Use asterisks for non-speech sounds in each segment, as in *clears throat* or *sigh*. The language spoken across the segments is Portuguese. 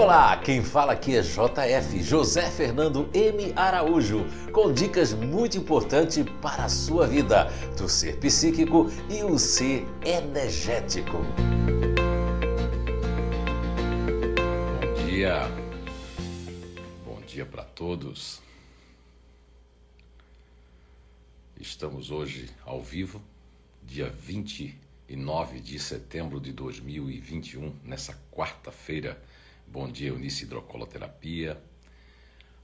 Olá, quem fala aqui é JF, José Fernando M. Araújo, com dicas muito importantes para a sua vida, do ser psíquico e o ser energético. Bom dia, bom dia para todos. Estamos hoje ao vivo, dia 29 de setembro de 2021, nessa quarta-feira Bom dia, Eunice Hidrocoloterapia.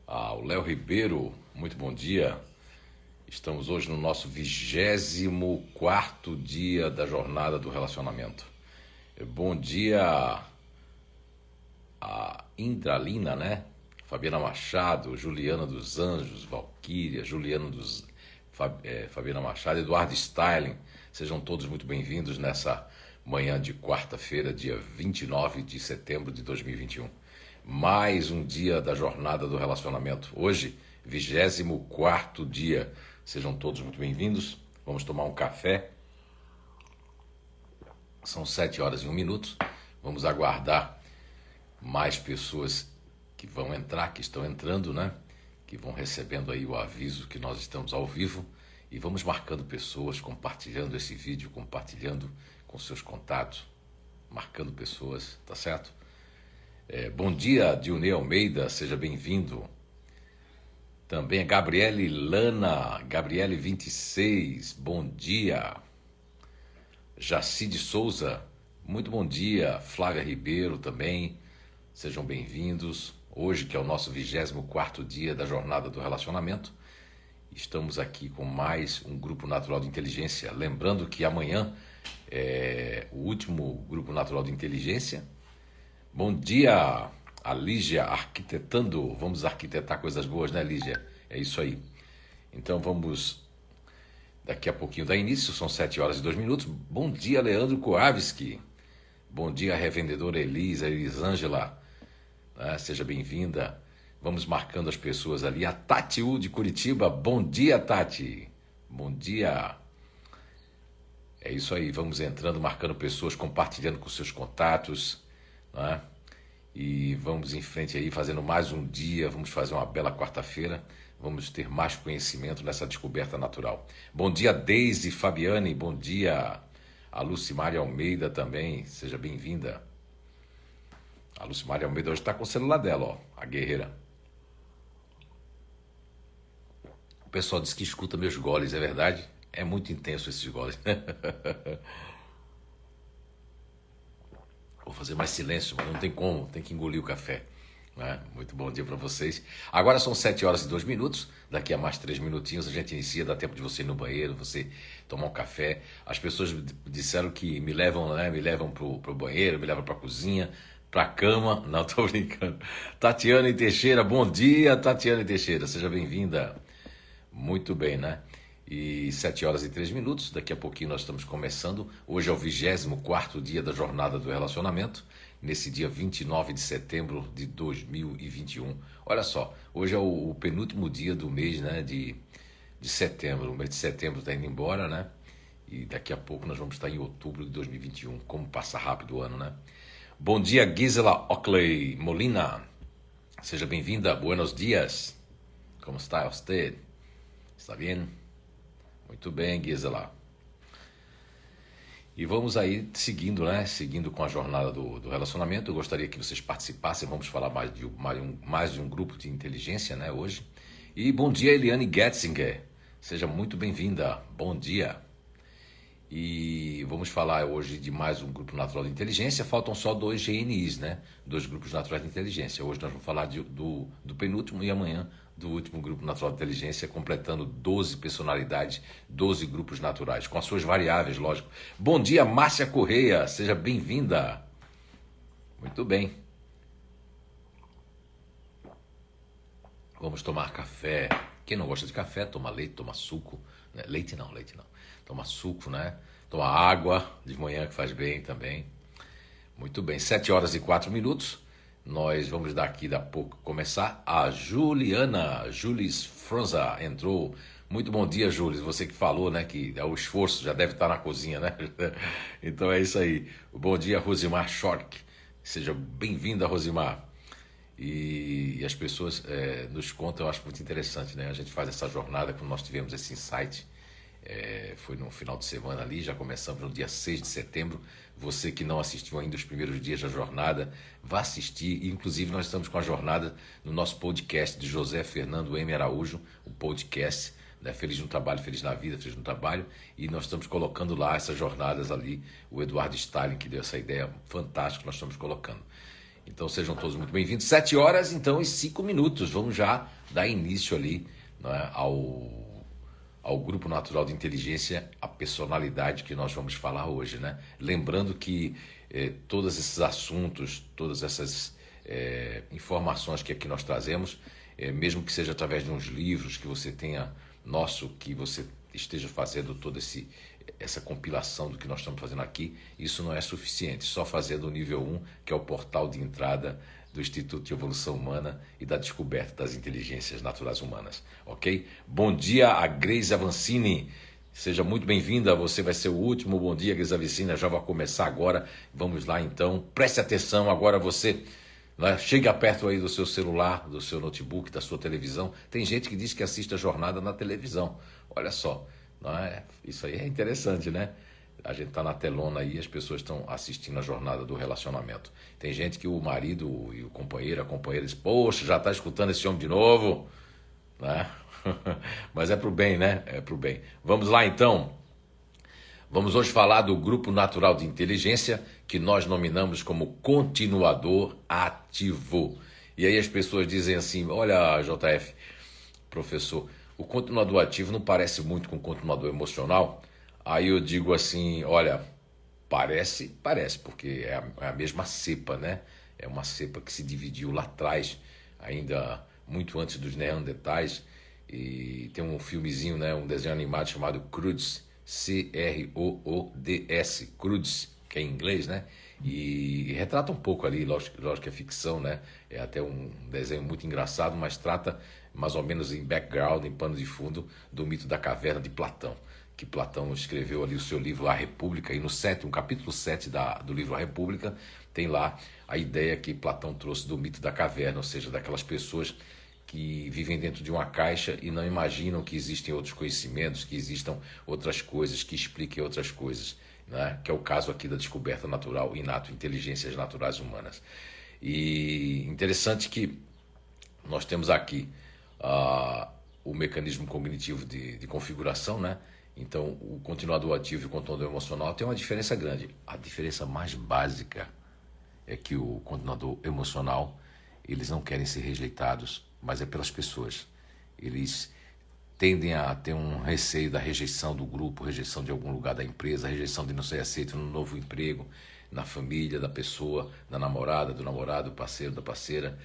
Ao Léo Ribeiro, muito bom dia. Estamos hoje no nosso 24 dia da jornada do relacionamento. Bom dia a Indralina, né? Fabiana Machado, Juliana dos Anjos, Valquíria, Juliana dos é, Fabiana Machado, Eduardo Styling. Sejam todos muito bem-vindos nessa manhã de quarta-feira, dia 29 de setembro de 2021. Mais um dia da jornada do relacionamento. Hoje, 24 dia. Sejam todos muito bem-vindos. Vamos tomar um café. São sete horas e um minuto. Vamos aguardar mais pessoas que vão entrar, que estão entrando, né? Que vão recebendo aí o aviso que nós estamos ao vivo. E vamos marcando pessoas, compartilhando esse vídeo, compartilhando com seus contatos, marcando pessoas, tá certo? É, bom dia, Dionei Almeida, seja bem-vindo. Também a Gabriele Lana, Gabriele 26, bom dia. Jacide Souza, muito bom dia. Flávia Ribeiro também, sejam bem-vindos. Hoje, que é o nosso 24 dia da jornada do relacionamento, estamos aqui com mais um grupo natural de inteligência. Lembrando que amanhã é, o último grupo natural de inteligência. Bom dia, a Lígia arquitetando. Vamos arquitetar coisas boas, né, Lígia? É isso aí. Então vamos daqui a pouquinho dar início, são 7 horas e 2 minutos. Bom dia, Leandro Koavski. Bom dia, revendedora Elisa, Elisângela. Né? Seja bem-vinda. Vamos marcando as pessoas ali. A Tati U de Curitiba. Bom dia, Tati. Bom dia. É isso aí, vamos entrando, marcando pessoas, compartilhando com seus contatos, né? E vamos em frente aí, fazendo mais um dia, vamos fazer uma bela quarta-feira, vamos ter mais conhecimento nessa descoberta natural. Bom dia, Deise Fabiane, bom dia a Lucimária Almeida também, seja bem-vinda. A Lucimária Almeida hoje está com o celular dela, ó, a guerreira. O pessoal diz que escuta meus goles, é verdade? É muito intenso esses goles. *laughs* Vou fazer mais silêncio, mas não tem como, tem que engolir o café. Né? Muito bom dia para vocês. Agora são 7 horas e 2 minutos. Daqui a mais 3 minutinhos a gente inicia. Dá tempo de você ir no banheiro, você tomar um café. As pessoas disseram que me levam, né? Me levam pro, banheiro, me levam pra cozinha, pra cama. *laughs* Não, tô brincando. Tatiana Teixeira, bom dia, Tatiana Teixeira. Seja bem-vinda. Muito bem, né? E 7 horas e 3 minutos. Daqui a pouquinho nós estamos começando. Hoje é o 24 dia da jornada do relacionamento, nesse dia 29 de setembro de 2021. Olha só, hoje é o, o penúltimo dia do mês né, de, de setembro. O mês de setembro está indo embora, né? E daqui a pouco nós vamos estar em outubro de 2021. Como passa rápido o ano, né? Bom dia, Gisela Ockley Molina. Seja bem-vinda. Buenos dias. Como está você? Está bem? Muito bem, Gisela. E vamos aí seguindo, né? Seguindo com a jornada do, do relacionamento. Eu gostaria que vocês participassem. Vamos falar mais de, mais, um, mais de um grupo de inteligência, né? Hoje. E bom dia, Eliane Getzinger. Seja muito bem-vinda. Bom dia. E vamos falar hoje de mais um grupo natural de inteligência. Faltam só dois GNIs, né? Dois grupos naturais de inteligência. Hoje nós vamos falar de, do, do penúltimo e amanhã do último grupo natural de inteligência, completando 12 personalidades, 12 grupos naturais, com as suas variáveis, lógico. Bom dia, Márcia Correia, seja bem-vinda. Muito bem. Vamos tomar café. Quem não gosta de café, toma leite, toma suco. Né? Leite não, leite não. Toma suco, né? Toma água de manhã, que faz bem também. Muito bem, 7 horas e 4 minutos. Nós vamos daqui a pouco começar. A Juliana, Julis Franza entrou. Muito bom dia, Julis. Você que falou, né, que é o esforço já deve estar na cozinha, né? *laughs* Então é isso aí. Bom dia, Rosimar Schork. Seja bem-vinda, Rosimar. E, e as pessoas é, nos contam, eu acho muito interessante, né? A gente faz essa jornada, quando nós tivemos esse insight, é, foi no final de semana ali, já começamos no dia 6 de setembro. Você que não assistiu ainda os primeiros dias da jornada, vá assistir. Inclusive, nós estamos com a jornada no nosso podcast de José Fernando M. Araújo, o podcast né? Feliz no Trabalho, Feliz na Vida, Feliz no Trabalho. E nós estamos colocando lá essas jornadas ali. O Eduardo Stalin, que deu essa ideia fantástica, nós estamos colocando. Então sejam todos muito bem-vindos. Sete horas, então, e cinco minutos. Vamos já dar início ali né, ao, ao Grupo Natural de Inteligência, a personalidade que nós vamos falar hoje. Né? Lembrando que eh, todos esses assuntos, todas essas eh, informações que aqui nós trazemos, eh, mesmo que seja através de uns livros que você tenha nosso, que você esteja fazendo toda esse, essa compilação do que nós estamos fazendo aqui, isso não é suficiente. Só fazer do nível 1, que é o portal de entrada do Instituto de Evolução Humana e da descoberta das inteligências naturais humanas. Ok? Bom dia a Grace Avancini. Seja muito bem-vinda. Você vai ser o último. Bom dia, Grace Avancini. Já vai começar agora. Vamos lá então. Preste atenção. Agora você. Né? Chega perto aí do seu celular, do seu notebook, da sua televisão. Tem gente que diz que assiste a jornada na televisão. Olha só. Não é? Isso aí é interessante, né? A gente está na telona aí, as pessoas estão assistindo a jornada do relacionamento. Tem gente que o marido e o companheiro, a companheira diz, poxa, já está escutando esse homem de novo, né? *laughs* Mas é pro bem, né? É pro bem. Vamos lá então. Vamos hoje falar do grupo natural de inteligência que nós nominamos como continuador ativo. E aí as pessoas dizem assim: olha, JF, professor, o continuador ativo não parece muito com o continuador emocional. Aí eu digo assim: olha, parece, parece, porque é a, é a mesma cepa, né? É uma cepa que se dividiu lá atrás, ainda muito antes dos Neandertais. E tem um filmezinho, né, um desenho animado chamado Croods, C-R-O-O-D-S, Croods, que é em inglês, né? E retrata um pouco ali, lógico, lógico que é ficção, né? É até um desenho muito engraçado, mas trata mais ou menos em background, em pano de fundo, do mito da caverna de Platão, que Platão escreveu ali o seu livro A República, e no sétimo, capítulo 7 da, do livro A República, tem lá a ideia que Platão trouxe do mito da caverna, ou seja, daquelas pessoas que vivem dentro de uma caixa e não imaginam que existem outros conhecimentos, que existam outras coisas, que expliquem outras coisas, né? que é o caso aqui da descoberta natural, inato, inteligências naturais humanas. E interessante que nós temos aqui uh, o mecanismo cognitivo de, de configuração, né? Então, o continuador ativo e o continuador emocional tem uma diferença grande. A diferença mais básica é que o continuador emocional, eles não querem ser rejeitados, mas é pelas pessoas. Eles tendem a ter um receio da rejeição do grupo, rejeição de algum lugar da empresa, rejeição de não ser aceito no novo emprego, na família da pessoa, da namorada, do namorado, do parceiro, da parceira.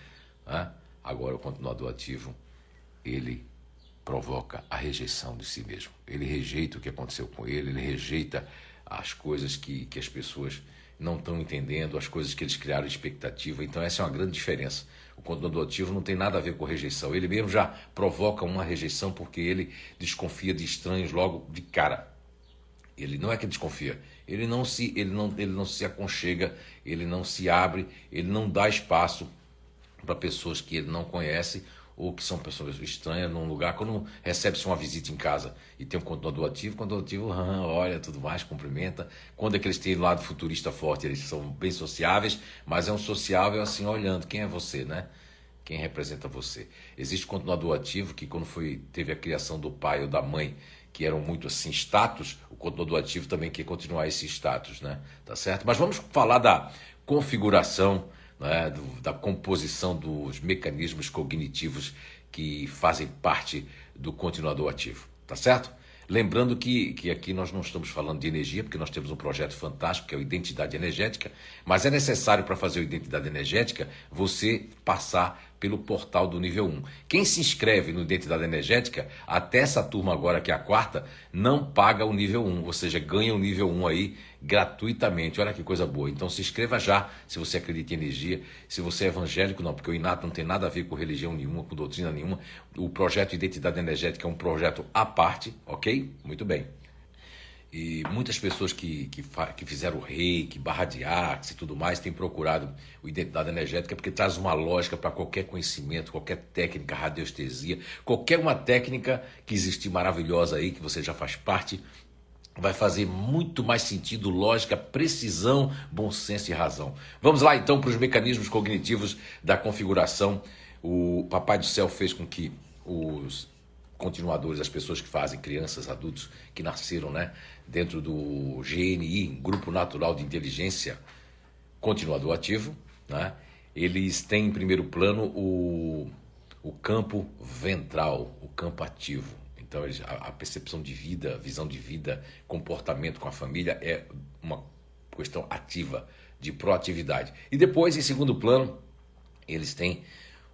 Né? Agora, o continuador ativo ele provoca a rejeição de si mesmo. Ele rejeita o que aconteceu com ele, ele rejeita as coisas que, que as pessoas não estão entendendo, as coisas que eles criaram expectativa. Então, essa é uma grande diferença. O continuador ativo não tem nada a ver com rejeição. Ele mesmo já provoca uma rejeição porque ele desconfia de estranhos logo de cara. Ele não é que desconfia, ele não se, ele não, ele não se aconchega, ele não se abre, ele não dá espaço para pessoas que ele não conhece ou que são pessoas estranhas num lugar, quando recebe-se uma visita em casa e tem um continuador ativo, o continuador ativo *laughs* ah, olha tudo mais, cumprimenta. Quando é que eles têm lado futurista forte, eles são bem sociáveis, mas é um sociável assim, olhando quem é você, né? Quem representa você. Existe continuador ativo que quando foi teve a criação do pai ou da mãe, que eram muito assim status, o continuador ativo também quer continuar esse status, né? Tá certo? Mas vamos falar da configuração né, do, da composição dos mecanismos cognitivos que fazem parte do continuador ativo, tá certo? Lembrando que, que aqui nós não estamos falando de energia, porque nós temos um projeto fantástico que é o Identidade Energética, mas é necessário para fazer o Identidade Energética você passar pelo portal do nível 1. Quem se inscreve no Identidade Energética, até essa turma agora, que é a quarta, não paga o nível 1, ou seja, ganha o nível 1 aí gratuitamente. Olha que coisa boa. Então se inscreva já, se você acredita em energia. Se você é evangélico, não, porque o Inato não tem nada a ver com religião nenhuma, com doutrina nenhuma. O projeto Identidade Energética é um projeto à parte, ok? Muito bem. E muitas pessoas que, que, que fizeram reiki, barra de arte e tudo mais têm procurado o identidade energética porque traz uma lógica para qualquer conhecimento, qualquer técnica, radiestesia, qualquer uma técnica que existe maravilhosa aí, que você já faz parte, vai fazer muito mais sentido, lógica, precisão, bom senso e razão. Vamos lá então para os mecanismos cognitivos da configuração. O Papai do Céu fez com que os continuadores, as pessoas que fazem, crianças, adultos que nasceram né, dentro do GNI, Grupo Natural de Inteligência Continuador Ativo, né, eles têm em primeiro plano o, o campo ventral, o campo ativo. Então, a, a percepção de vida, visão de vida, comportamento com a família é uma questão ativa, de proatividade. E depois, em segundo plano, eles têm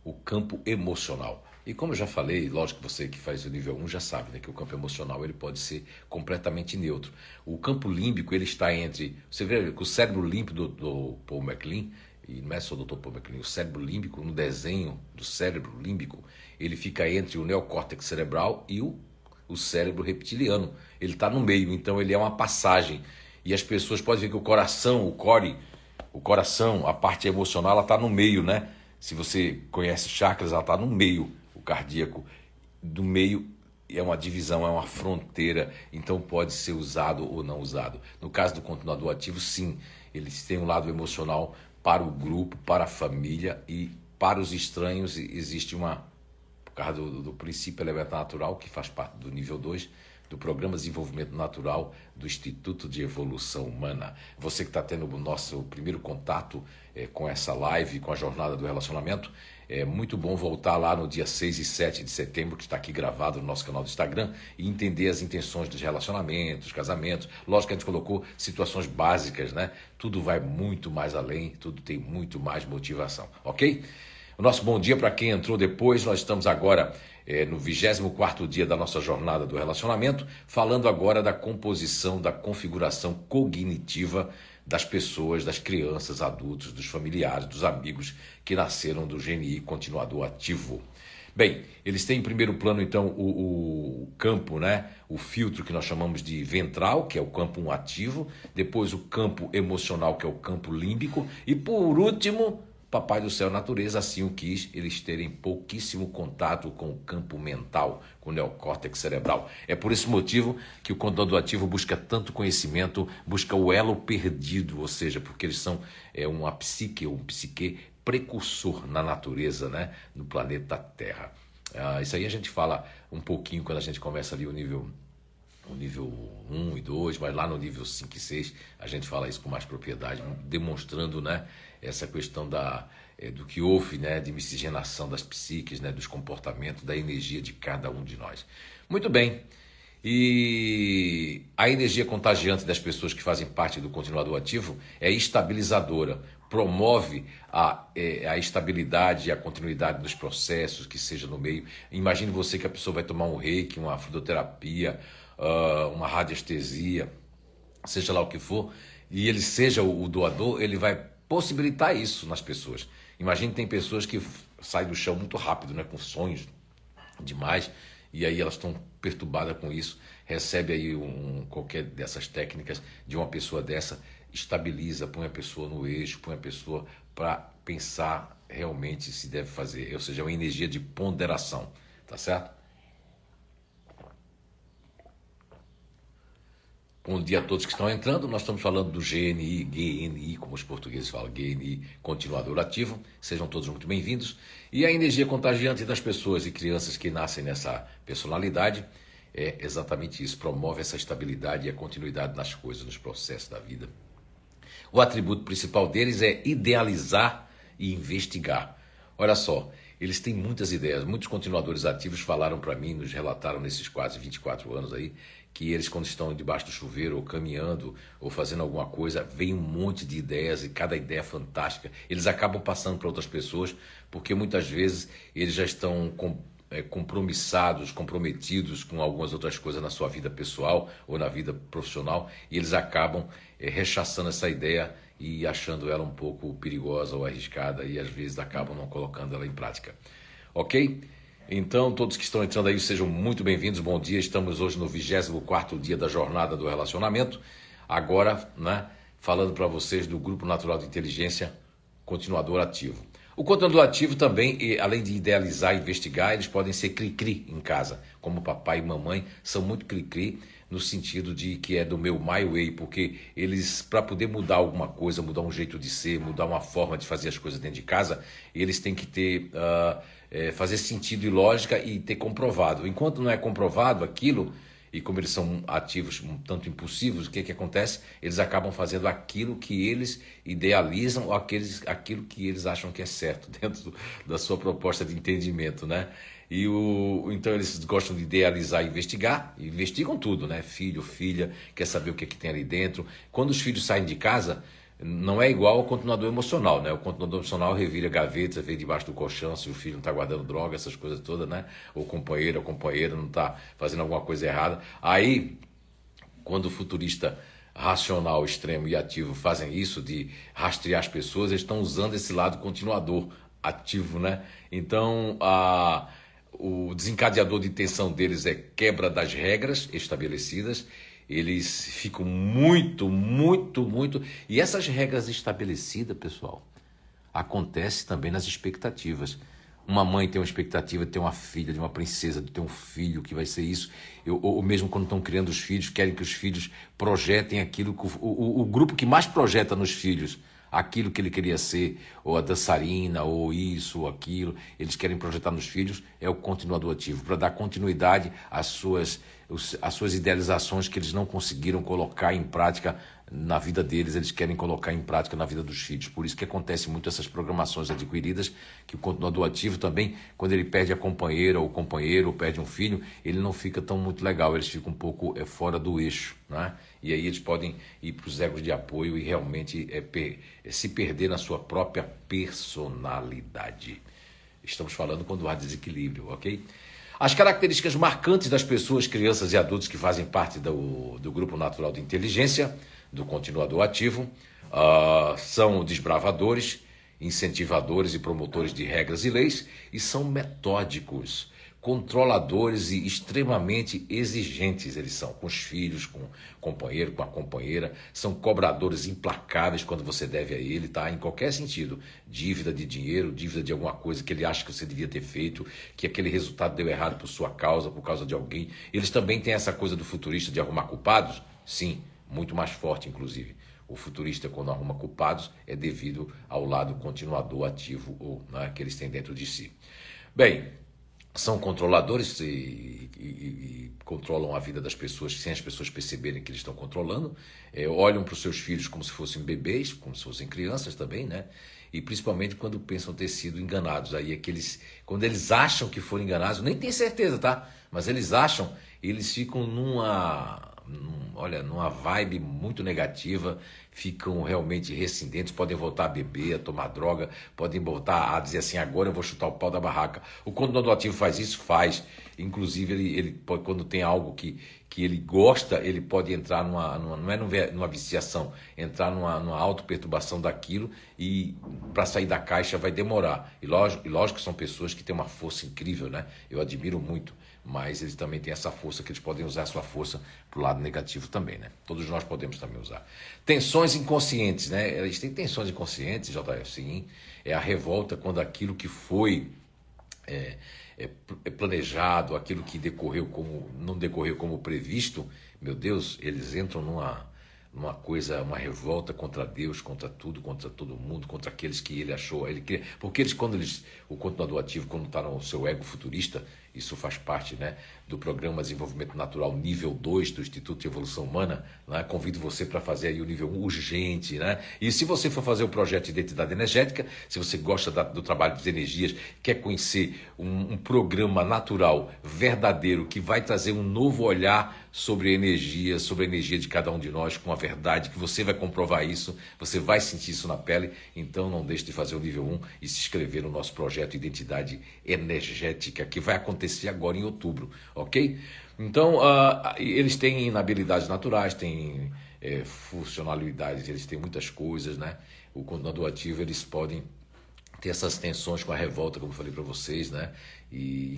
o campo emocional. E como eu já falei, lógico que você que faz o nível 1 já sabe né, que o campo emocional ele pode ser completamente neutro. O campo límbico ele está entre. Você vê que o cérebro límbico do, do Paul MacLean, e não é só do Dr. Paul MacLean, o cérebro límbico, no desenho do cérebro límbico, ele fica entre o neocórtex cerebral e o, o cérebro reptiliano. Ele está no meio, então ele é uma passagem. E as pessoas podem ver que o coração, o core, o coração, a parte emocional, ela está no meio, né? Se você conhece chakras, ela está no meio cardíaco do meio é uma divisão, é uma fronteira, então pode ser usado ou não usado. No caso do continuador ativo, sim, eles têm um lado emocional para o grupo, para a família e para os estranhos existe uma, por causa do, do princípio elementar natural, que faz parte do nível 2, do Programa de Desenvolvimento Natural do Instituto de Evolução Humana. Você que está tendo o nosso primeiro contato é, com essa live, com a jornada do relacionamento, é muito bom voltar lá no dia 6 e 7 de setembro, que está aqui gravado no nosso canal do Instagram, e entender as intenções dos relacionamentos, casamentos. Lógico que a gente colocou situações básicas, né? Tudo vai muito mais além, tudo tem muito mais motivação, ok? O nosso bom dia para quem entrou depois, nós estamos agora é, no 24 dia da nossa jornada do relacionamento, falando agora da composição, da configuração cognitiva das pessoas, das crianças, adultos, dos familiares, dos amigos que nasceram do GNI continuador ativo. Bem, eles têm em primeiro plano então o, o, campo, né? o filtro que nós chamamos de ventral, que é o campo ativo, depois o campo emocional, que é o campo límbico, e por último Papai do céu, natureza assim o quis, eles terem pouquíssimo contato com o campo mental, com o neocórtex cerebral. É por esse motivo que o contador ativo busca tanto conhecimento, busca o elo perdido, ou seja, porque eles são é, uma psique, um psique precursor na natureza, né, no planeta Terra. Ah, isso aí a gente fala um pouquinho quando a gente começa ali o nível o nível 1 e 2, mas lá no nível 5 e 6 a gente fala isso com mais propriedade, demonstrando né, essa questão da, é, do que houve né, de miscigenação das psiques, né, dos comportamentos, da energia de cada um de nós. Muito bem. E a energia contagiante das pessoas que fazem parte do continuador ativo é estabilizadora, promove a, é, a estabilidade e a continuidade dos processos, que seja no meio. Imagine você que a pessoa vai tomar um reiki, uma fluidoterapia, uh, uma radiestesia, seja lá o que for, e ele seja o doador, ele vai possibilitar isso nas pessoas. Imagine tem pessoas que saem do chão muito rápido, né, com sonhos demais, e aí elas estão perturbadas com isso. Recebe aí um, qualquer dessas técnicas de uma pessoa dessa, estabiliza, põe a pessoa no eixo, põe a pessoa para pensar realmente se deve fazer, ou seja, é uma energia de ponderação, tá certo? Bom dia a todos que estão entrando. Nós estamos falando do GNI, GNI, como os portugueses falam, GNI continuador ativo. Sejam todos muito bem-vindos. E a energia contagiante das pessoas e crianças que nascem nessa personalidade é exatamente isso, promove essa estabilidade e a continuidade nas coisas, nos processos da vida. O atributo principal deles é idealizar e investigar. Olha só, eles têm muitas ideias. Muitos continuadores ativos falaram para mim, nos relataram nesses quase 24 anos aí, que eles, quando estão debaixo do chuveiro, ou caminhando, ou fazendo alguma coisa, vem um monte de ideias e cada ideia é fantástica. Eles acabam passando para outras pessoas, porque muitas vezes eles já estão com, é, compromissados, comprometidos com algumas outras coisas na sua vida pessoal ou na vida profissional, e eles acabam é, rechaçando essa ideia e achando ela um pouco perigosa ou arriscada, e às vezes acabam não colocando ela em prática. Ok? Então, todos que estão entrando aí, sejam muito bem-vindos. Bom dia. Estamos hoje no 24 dia da jornada do relacionamento. Agora, né, falando para vocês do Grupo Natural de Inteligência Continuador Ativo. O continuador ativo também, além de idealizar e investigar, eles podem ser cri-cri em casa, como papai e mamãe são muito cri-cri no sentido de que é do meu my way, porque eles, para poder mudar alguma coisa, mudar um jeito de ser, mudar uma forma de fazer as coisas dentro de casa, eles têm que ter, uh, é, fazer sentido e lógica e ter comprovado. Enquanto não é comprovado aquilo, e como eles são ativos um tanto impulsivos, o que, que acontece? Eles acabam fazendo aquilo que eles idealizam ou aqueles, aquilo que eles acham que é certo *laughs* dentro do, da sua proposta de entendimento, né? E o, então eles gostam de idealizar e investigar, e investigam tudo, né? Filho, filha, quer saber o que, é que tem ali dentro. Quando os filhos saem de casa, não é igual ao continuador emocional, né? O continuador emocional revira gavetas, vê debaixo do colchão se o filho não está guardando droga, essas coisas todas, né? O companheiro, a companheira não está fazendo alguma coisa errada. Aí, quando o futurista racional, extremo e ativo fazem isso de rastrear as pessoas, eles estão usando esse lado continuador ativo, né? Então, a o desencadeador de tensão deles é quebra das regras estabelecidas. Eles ficam muito, muito, muito. E essas regras estabelecidas, pessoal, acontece também nas expectativas. Uma mãe tem uma expectativa de ter uma filha, de uma princesa, de ter um filho que vai ser isso. Eu, ou mesmo quando estão criando os filhos, querem que os filhos projetem aquilo. Que, o, o, o grupo que mais projeta nos filhos aquilo que ele queria ser, ou a dançarina, ou isso, ou aquilo, eles querem projetar nos filhos, é o continuador ativo, para dar continuidade às suas, às suas idealizações que eles não conseguiram colocar em prática na vida deles, eles querem colocar em prática na vida dos filhos. Por isso que acontece muito essas programações adquiridas, que o continuador ativo também, quando ele perde a companheira ou companheiro, ou perde um filho, ele não fica tão muito legal, eles ficam um pouco é, fora do eixo, né? E aí eles podem ir para os egos de apoio e realmente é, per, é, se perder na sua própria personalidade. Estamos falando quando há desequilíbrio, ok? As características marcantes das pessoas, crianças e adultos que fazem parte do, do grupo natural de inteligência do continuador ativo, uh, são desbravadores, incentivadores e promotores de regras e leis e são metódicos, controladores e extremamente exigentes eles são com os filhos, com o companheiro, com a companheira, são cobradores implacáveis quando você deve a ele, tá? Em qualquer sentido, dívida de dinheiro, dívida de alguma coisa que ele acha que você devia ter feito, que aquele resultado deu errado por sua causa, por causa de alguém. Eles também têm essa coisa do futurista de arrumar culpados? Sim, muito mais forte, inclusive. O futurista, quando arruma culpados, é devido ao lado continuador ativo ou né, que eles têm dentro de si. Bem, são controladores e, e, e, controlam a vida das pessoas sem as pessoas perceberem que eles estão controlando. É, olham para os seus filhos como se fossem bebês, como se fossem crianças também, né? E principalmente quando pensam ter sido enganados. Aí é que eles, quando eles acham que foram enganados, nem tem certeza, tá? Mas eles acham, eles ficam numa num, olha, numa vibe muito negativa, ficam realmente rescindentes, podem voltar a beber, a tomar droga, podem voltar a dizer assim, agora eu vou chutar o pau da barraca. O condenado ativo faz isso? Faz. Inclusive, ele, ele quando tem algo que, que ele gosta, ele pode entrar numa, numa não é numa viciação, entrar numa, numa auto-perturbação daquilo e para sair da caixa vai demorar. E lógico, e lógico que são pessoas que têm uma força incrível, né? Eu admiro muito mas eles também têm essa força que eles podem usar a sua força para o lado negativo também, né? Todos nós podemos também usar. Tensões inconscientes, né? Eles têm tensões inconscientes, JF, sim. É a revolta quando aquilo que foi é, é, é planejado, aquilo que decorreu como não decorreu como previsto, meu Deus, eles entram numa uma coisa, uma revolta contra Deus, contra tudo, contra todo mundo, contra aqueles que ele achou, ele queria, porque eles quando eles, o continuador ativo, quando está no seu ego futurista, isso faz parte né, do Programa Desenvolvimento Natural nível 2 do Instituto de Evolução Humana. Né? Convido você para fazer aí o nível 1 urgente. Né? E se você for fazer o projeto de identidade energética, se você gosta da, do trabalho das energias, quer conhecer um, um programa natural, verdadeiro, que vai trazer um novo olhar sobre a energia, sobre a energia de cada um de nós, com a verdade, que você vai comprovar isso, você vai sentir isso na pele. Então não deixe de fazer o nível 1 e se inscrever no nosso projeto Identidade Energética, que vai acontecer acontecer agora em outubro, ok? Então, uh, eles têm inabilidades naturais, têm é, funcionalidades, eles têm muitas coisas, né? O condenador ativo, eles podem tem essas tensões com a revolta, como eu falei para vocês, né? E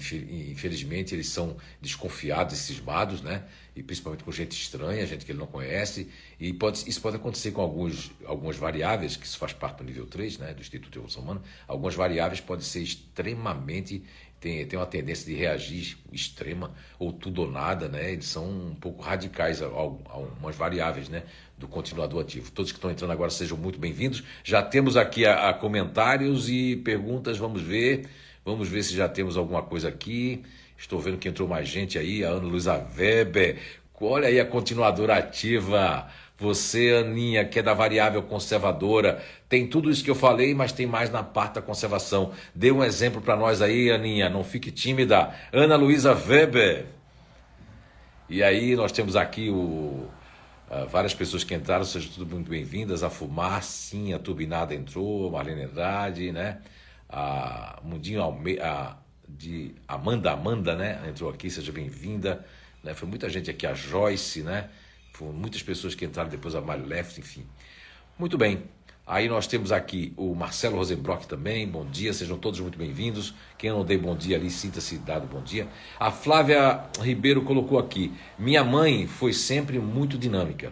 infelizmente eles são desconfiados e cismados, né? E principalmente com gente estranha, gente que ele não conhece. E pode, isso pode acontecer com alguns, algumas variáveis, que isso faz parte do nível 3, né? Do Instituto de Evolução Humana. Algumas variáveis podem ser extremamente tem, tem uma tendência de reagir extrema ou tudo ou nada, né? Eles são um pouco radicais a, a, a variáveis, né? Do continuador ativo. Todos que estão entrando agora sejam muito bem-vindos. Já temos aqui a, a, comentários e perguntas. Vamos ver, vamos ver se já temos alguma coisa aqui. Estou vendo que entrou mais gente aí. A Ana Luísa Weber. Olha aí a continuadora ativa. Você, Aninha, que é da variável conservadora, tem tudo isso que eu falei, mas tem mais na parte da conservação. Dê um exemplo para nós aí, Aninha, não fique tímida. Ana Luísa Weber. E aí nós temos aqui o, uh, várias pessoas que entraram, sejam tudo muito bem-vindas. A Fumar, sim, a Turbinada entrou, Marlene Andrade, né? A Mundinho Alme a, de Amanda Amanda, né? Entrou aqui, seja bem-vinda. Né? Foi muita gente aqui, a Joyce, né? Muitas pessoas que entraram depois, a Mário Left, enfim. Muito bem. Aí nós temos aqui o Marcelo Rosenbrock também, bom dia, sejam todos muito bem-vindos. Quem não dei bom dia ali, sinta-se dado bom dia. A Flávia Ribeiro colocou aqui: minha mãe foi sempre muito dinâmica,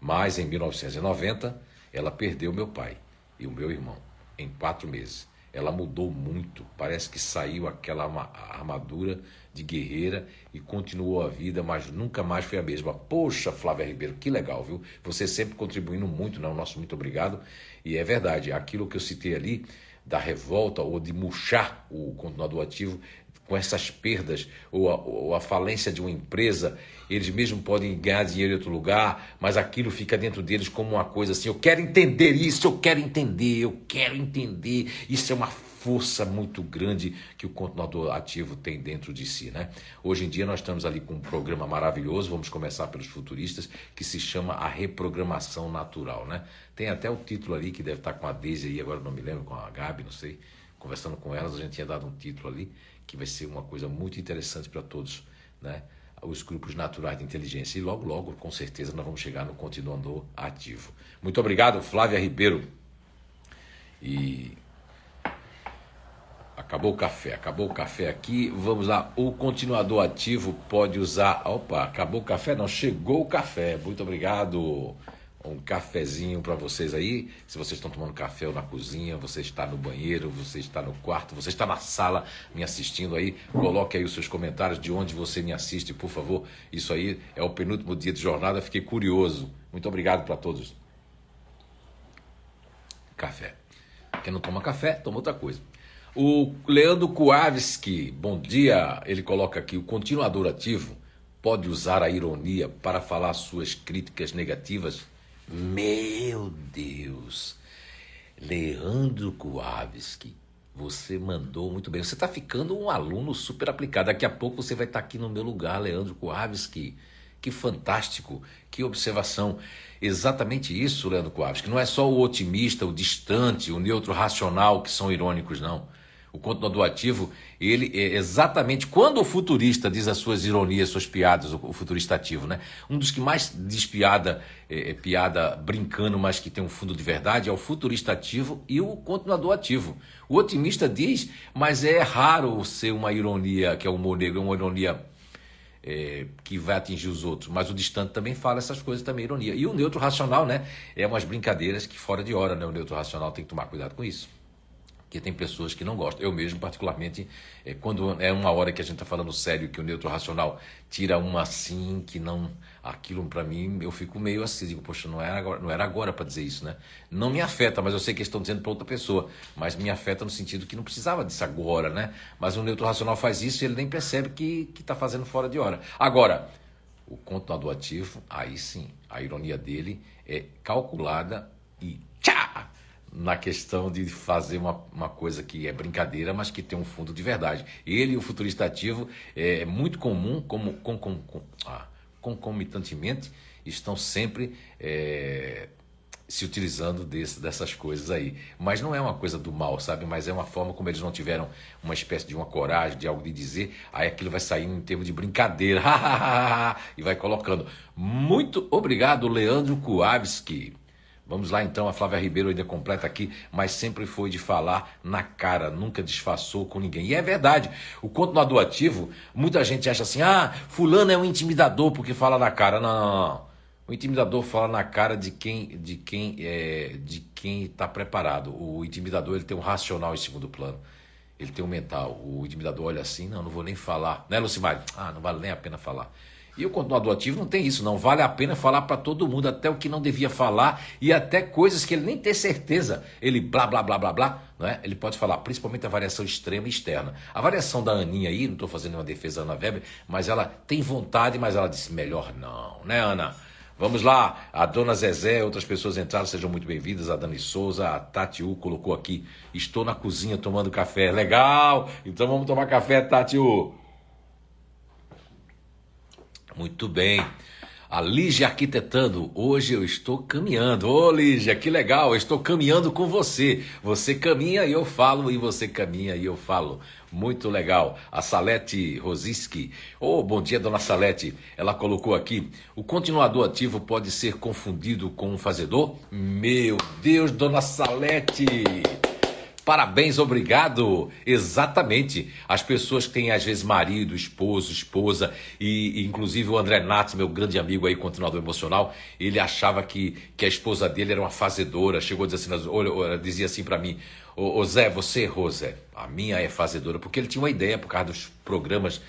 mas em 1990 ela perdeu meu pai e o meu irmão em quatro meses. Ela mudou muito, parece que saiu aquela armadura de guerreira e continuou a vida, mas nunca mais foi a mesma. Poxa, Flávia Ribeiro, que legal, viu? Você sempre contribuindo muito, não? Nosso muito obrigado. E é verdade, aquilo que eu citei ali, da revolta ou de murchar o continuador ativo, com essas perdas ou a, ou a, falência de uma empresa, eles mesmo podem ganhar dinheiro em outro lugar, mas aquilo fica dentro deles como uma coisa assim: eu quero entender isso, eu quero entender, eu quero entender. Isso é uma força muito grande que o continuador ativo tem dentro de si, né? Hoje em dia nós estamos ali com um programa maravilhoso, vamos começar pelos futuristas, que se chama a reprogramação natural, né? Tem até o título ali que deve estar com a Daisy aí, agora não me lembro, com a Gabi, não sei. Conversando com elas, a gente tinha dado um título ali que vai ser uma coisa muito interessante para todos, né? Os grupos naturais de inteligência. E logo, logo, com certeza, nós vamos chegar no continuador ativo. Muito obrigado, Flávia Ribeiro. E Acabou o café, acabou o café aqui. Vamos lá, o continuador ativo pode usar. Opa, acabou o café? Não, chegou o café. Muito obrigado. Um cafezinho para vocês aí. Se vocês estão tomando café ou na cozinha, você está no banheiro, você está no quarto, você está na sala me assistindo aí, coloque aí os seus comentários de onde você me assiste, por favor. Isso aí é o penúltimo dia de jornada, fiquei curioso. Muito obrigado para todos. Café. Quem não toma café, toma outra coisa. O Leandro Kowalski, bom dia, ele coloca aqui: o continuador ativo pode usar a ironia para falar suas críticas negativas? Meu Deus! Leandro Kowalski, você mandou muito bem. Você está ficando um aluno super aplicado. Daqui a pouco você vai estar tá aqui no meu lugar, Leandro Kowalski. Que fantástico, que observação. Exatamente isso, Leandro Kowalski. Não é só o otimista, o distante, o neutro racional que são irônicos, não o continuador ativo, ele é exatamente quando o futurista diz as suas ironias, suas piadas, o futurista ativo, né? Um dos que mais diz piada, é, é, piada brincando, mas que tem um fundo de verdade, é o futurista ativo e o continuador ativo. O otimista diz, mas é raro ser uma ironia, que é o humor negro, uma ironia é, que vai atingir os outros, mas o distante também fala essas coisas também, ironia. E o neutro racional, né? É umas brincadeiras que fora de hora, né? O neutro racional tem que tomar cuidado com isso que tem pessoas que não gostam. Eu mesmo, particularmente, é, quando é uma hora que a gente está falando sério, que o neutro racional tira uma assim, que não. Aquilo para mim, eu fico meio assim, digo, poxa, não era agora, não era agora para dizer isso, né? Não me afeta, mas eu sei que estão dizendo para outra pessoa, mas me afeta no sentido que não precisava disso agora, né? Mas o neutro racional faz isso e ele nem percebe que está fazendo fora de hora. Agora, o continuador ativo, aí sim, a ironia dele é calculada e tchá! Na questão de fazer uma, uma coisa que é brincadeira, mas que tem um fundo de verdade. Ele e o futurista ativo é muito comum, como com, com, com, ah, concomitantemente, estão sempre é, se utilizando desse, dessas coisas aí. Mas não é uma coisa do mal, sabe? Mas é uma forma como eles não tiveram uma espécie de uma coragem, de algo de dizer, aí aquilo vai sair em termos de brincadeira, *laughs* e vai colocando. Muito obrigado, Leandro Kuavski. Vamos lá então, a Flávia Ribeiro ainda completa aqui, mas sempre foi de falar na cara, nunca disfarçou com ninguém. E é verdade, o continuador ativo, muita gente acha assim, ah, fulano é um intimidador porque fala na cara. Não, não, não. O intimidador fala na cara de quem de quem é, de quem está preparado. O intimidador ele tem um racional em segundo plano. Ele tem um mental. O intimidador olha assim, não, não vou nem falar. Né, Lucimar? Ah, não vale nem a pena falar. E o continuador ativo não tem isso, não. Vale a pena falar para todo mundo, até o que não devia falar e até coisas que ele nem tem certeza. Ele blá, blá, blá, blá, blá, não é? Ele pode falar, principalmente a variação extrema e externa. A variação da Aninha aí, não estou fazendo nenhuma defesa da Ana Weber, mas ela tem vontade, mas ela disse, melhor não, né, Ana? Vamos lá, a dona Zezé, outras pessoas entraram, sejam muito bem-vindas. A Dani Souza, a Tati U colocou aqui. Estou na cozinha tomando café. Legal! Então vamos tomar café, Tati U. Muito bem. A Lígia Arquitetando, hoje eu estou caminhando. Ô Lígia, que legal, eu estou caminhando com você. Você caminha e eu falo, e você caminha e eu falo. Muito legal. A Salete Rosiski. Oh, bom dia, dona Salete. Ela colocou aqui: o continuador ativo pode ser confundido com um fazedor? Meu Deus, dona Salete! Parabéns, obrigado. Exatamente. As pessoas que têm, às vezes, marido, esposo, esposa, e, e inclusive o André Natz, meu grande amigo aí, continuador emocional, ele achava que, que a esposa dele era uma fazedora. Chegou a dizer assim, olha, dizia assim para mim: Ô, ô Zé, você errou, Zé. A minha é fazedora, porque ele tinha uma ideia por causa dos programas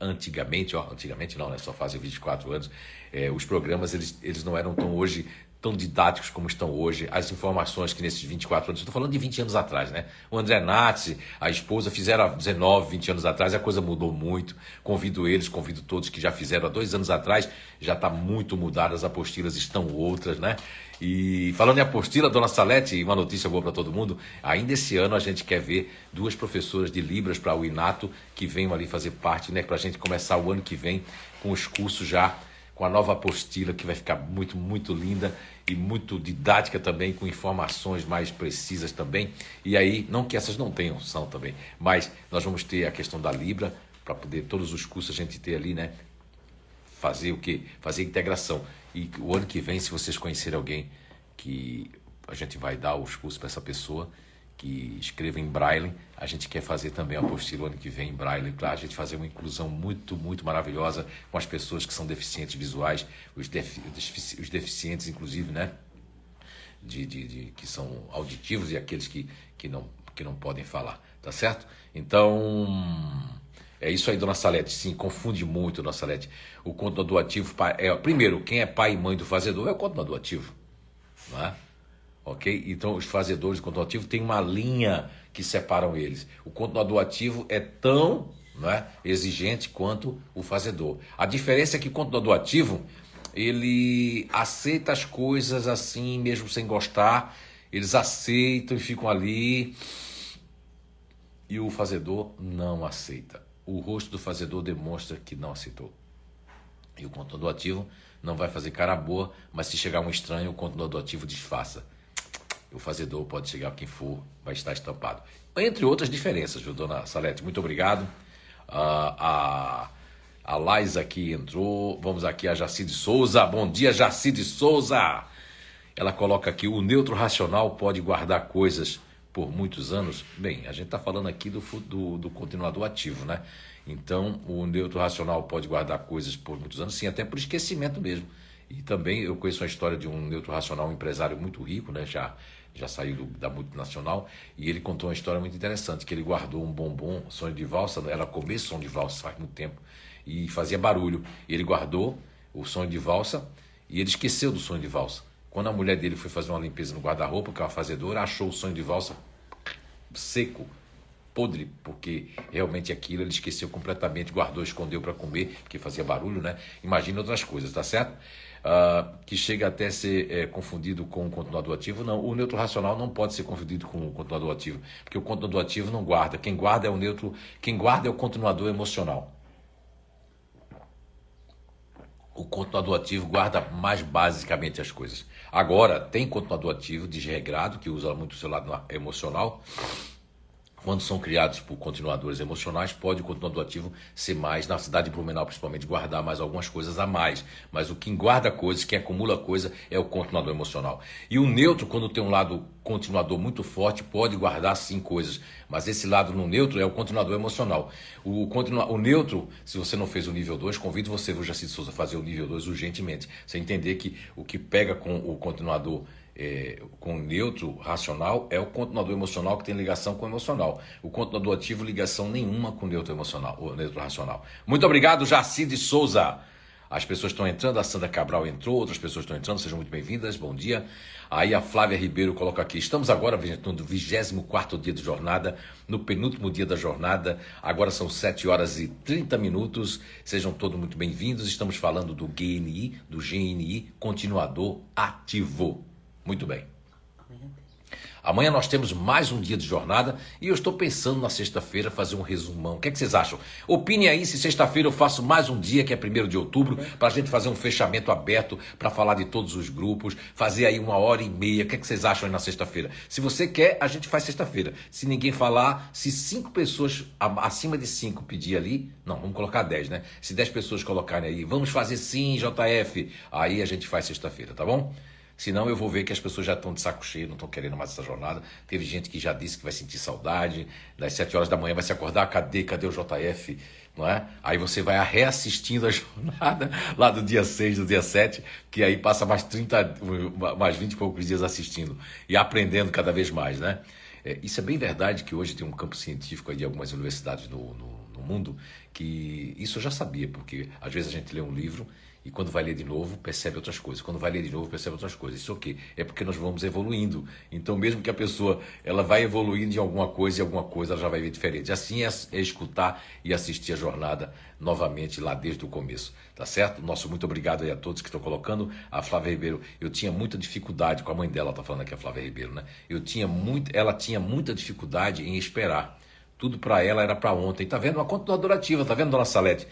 antigamente, ó, antigamente não, né? Só fazem 24 anos. É, os programas eles, eles não eram tão hoje tão didáticos como estão hoje, as informações que nesses 24 anos, estou falando de 20 anos atrás, né? O André Natzi, a esposa, fizeram há 19, 20 anos atrás, a coisa mudou muito. Convido eles, convido todos que já fizeram há dois anos atrás, já está muito mudada, as apostilas estão outras, né? E falando em apostila, dona Salete, uma notícia boa para todo mundo, ainda esse ano a gente quer ver duas professoras de Libras para o Inato que venham ali fazer parte, né? Para a gente começar o ano que vem com os cursos já com a nova apostila que vai ficar muito, muito linda e muito didática também, com informações mais precisas também. E aí, não que essas não tenham, são também, mas nós vamos ter a questão da Libra, para poder todos os cursos a gente ter ali, né? Fazer o quê? Fazer integração. E o ano que vem, se vocês conhecerem alguém que a gente vai dar os cursos para essa pessoa, que escreva em braille. A gente quer fazer também a apostila ano que vem em braille, para a gente fazer uma inclusão muito, muito maravilhosa com as pessoas que são deficientes visuais, os, os deficientes, inclusive, né? De, de, de, que são auditivos e aqueles que, que, não, que não podem falar, tá certo? Então, é isso aí, dona Salete. Sim, confunde muito, dona Salete. O conto doativo, é, primeiro, quem é pai e mãe do fazedor é o conto doativo, não é? Ok? Então, os fazedores do conto ativo têm uma linha que separam eles. O continuador ativo é tão é, exigente quanto o fazedor. A diferença é que o continuador ativo ele aceita as coisas assim, mesmo sem gostar, eles aceitam e ficam ali. E o fazedor não aceita. O rosto do fazedor demonstra que não aceitou. E o continuador ativo não vai fazer cara boa, mas se chegar um estranho, o continuador ativo disfarça o fazedor pode chegar quem for, vai estar estampado. Entre outras diferenças, viu, dona Salete? Muito obrigado. Uh, a, a Laisa aqui entrou. Vamos aqui a Jacide Souza. Bom dia, Jacide Souza. Ela coloca aqui: o neutro racional pode guardar coisas por muitos anos. Bem, a gente está falando aqui do, do, do continuador ativo, né? Então, o neutro racional pode guardar coisas por muitos anos, sim, até por esquecimento mesmo. E também eu conheço a história de um neutro racional, um empresário muito rico, né? Já já saiu do, da multinacional, e ele contou uma história muito interessante, que ele guardou um bombom, sonho de valsa, era comer som de valsa faz muito tempo, e fazia barulho. Ele guardou o sonho de valsa e ele esqueceu do sonho de valsa. Quando a mulher dele foi fazer uma limpeza no guarda-roupa, que é uma fazedora, achou o sonho de valsa seco, podre, porque realmente aquilo ele esqueceu completamente, guardou, escondeu para comer, porque fazia barulho, né? Imagina outras coisas, tá certo? Uh, que chega até ser é, confundido com o continuador ativo. Não, o neutro racional não pode ser confundido com o continuador ativo, porque o continuador ativo não guarda. Quem guarda é o neutro, quem guarda é o continuador emocional. O continuador ativo guarda mais basicamente as coisas. Agora, tem continuador ativo desregrado, que usa muito o seu lado emocional, quando são criados por continuadores emocionais, pode o continuador ativo ser mais, na cidade de Blumenau principalmente, guardar mais algumas coisas a mais. Mas o que guarda coisas, quem acumula coisa, é o continuador emocional. E o neutro, quando tem um lado continuador muito forte, pode guardar sim coisas. Mas esse lado no neutro é o continuador emocional. O, continua, o neutro, se você não fez o nível 2, convido você, Jaci Souza, a fazer o nível 2 urgentemente. Você entender que o que pega com o continuador é, com neutro racional é o continuador emocional que tem ligação com o emocional. O continuador ativo, ligação nenhuma com o neutro emocional, o neutro racional. Muito obrigado, Jaci de Souza. As pessoas estão entrando, a Sandra Cabral entrou, outras pessoas estão entrando, sejam muito bem-vindas, bom dia. Aí a Flávia Ribeiro coloca aqui, estamos agora no 24 dia de jornada, no penúltimo dia da jornada, agora são 7 horas e 30 minutos, sejam todos muito bem-vindos, estamos falando do GNI, do GNI, continuador ativo. Muito bem. Amanhã nós temos mais um dia de jornada e eu estou pensando na sexta-feira fazer um resumão. O que, é que vocês acham? Opine aí se sexta-feira eu faço mais um dia, que é 1 de outubro, para a gente fazer um fechamento aberto para falar de todos os grupos, fazer aí uma hora e meia. O que, é que vocês acham aí na sexta-feira? Se você quer, a gente faz sexta-feira. Se ninguém falar, se cinco pessoas acima de cinco pedir ali, não, vamos colocar dez, né? Se dez pessoas colocarem aí, vamos fazer sim, JF, aí a gente faz sexta-feira, tá bom? Senão eu vou ver que as pessoas já estão de saco cheio, não estão querendo mais essa jornada. Teve gente que já disse que vai sentir saudade. Das 7 horas da manhã vai se acordar, cadê, cadê o JF? Não é? Aí você vai reassistindo a *laughs* jornada lá do dia 6, do dia 7, que aí passa mais 30, mais 20 e poucos dias assistindo e aprendendo cada vez mais, né? É, isso é bem verdade que hoje tem um campo científico aí de algumas universidades no, no, no mundo que isso eu já sabia, porque às vezes a gente lê um livro e quando vai ler de novo, percebe outras coisas. Quando vai ler de novo, percebe outras coisas. Isso o quê? É porque nós vamos evoluindo. Então, mesmo que a pessoa ela vai evoluindo em alguma coisa e alguma coisa ela já vai ver diferente. Assim é, é escutar e assistir a jornada novamente lá desde o começo. Tá certo? Nosso muito obrigado aí a todos que estão colocando. A Flávia Ribeiro, eu tinha muita dificuldade com a mãe dela, tá falando aqui a Flávia Ribeiro, né? Eu tinha muito, ela tinha muita dificuldade em esperar. Tudo para ela era para ontem. Tá vendo? Uma continuadora ativa, tá vendo, dona Salete?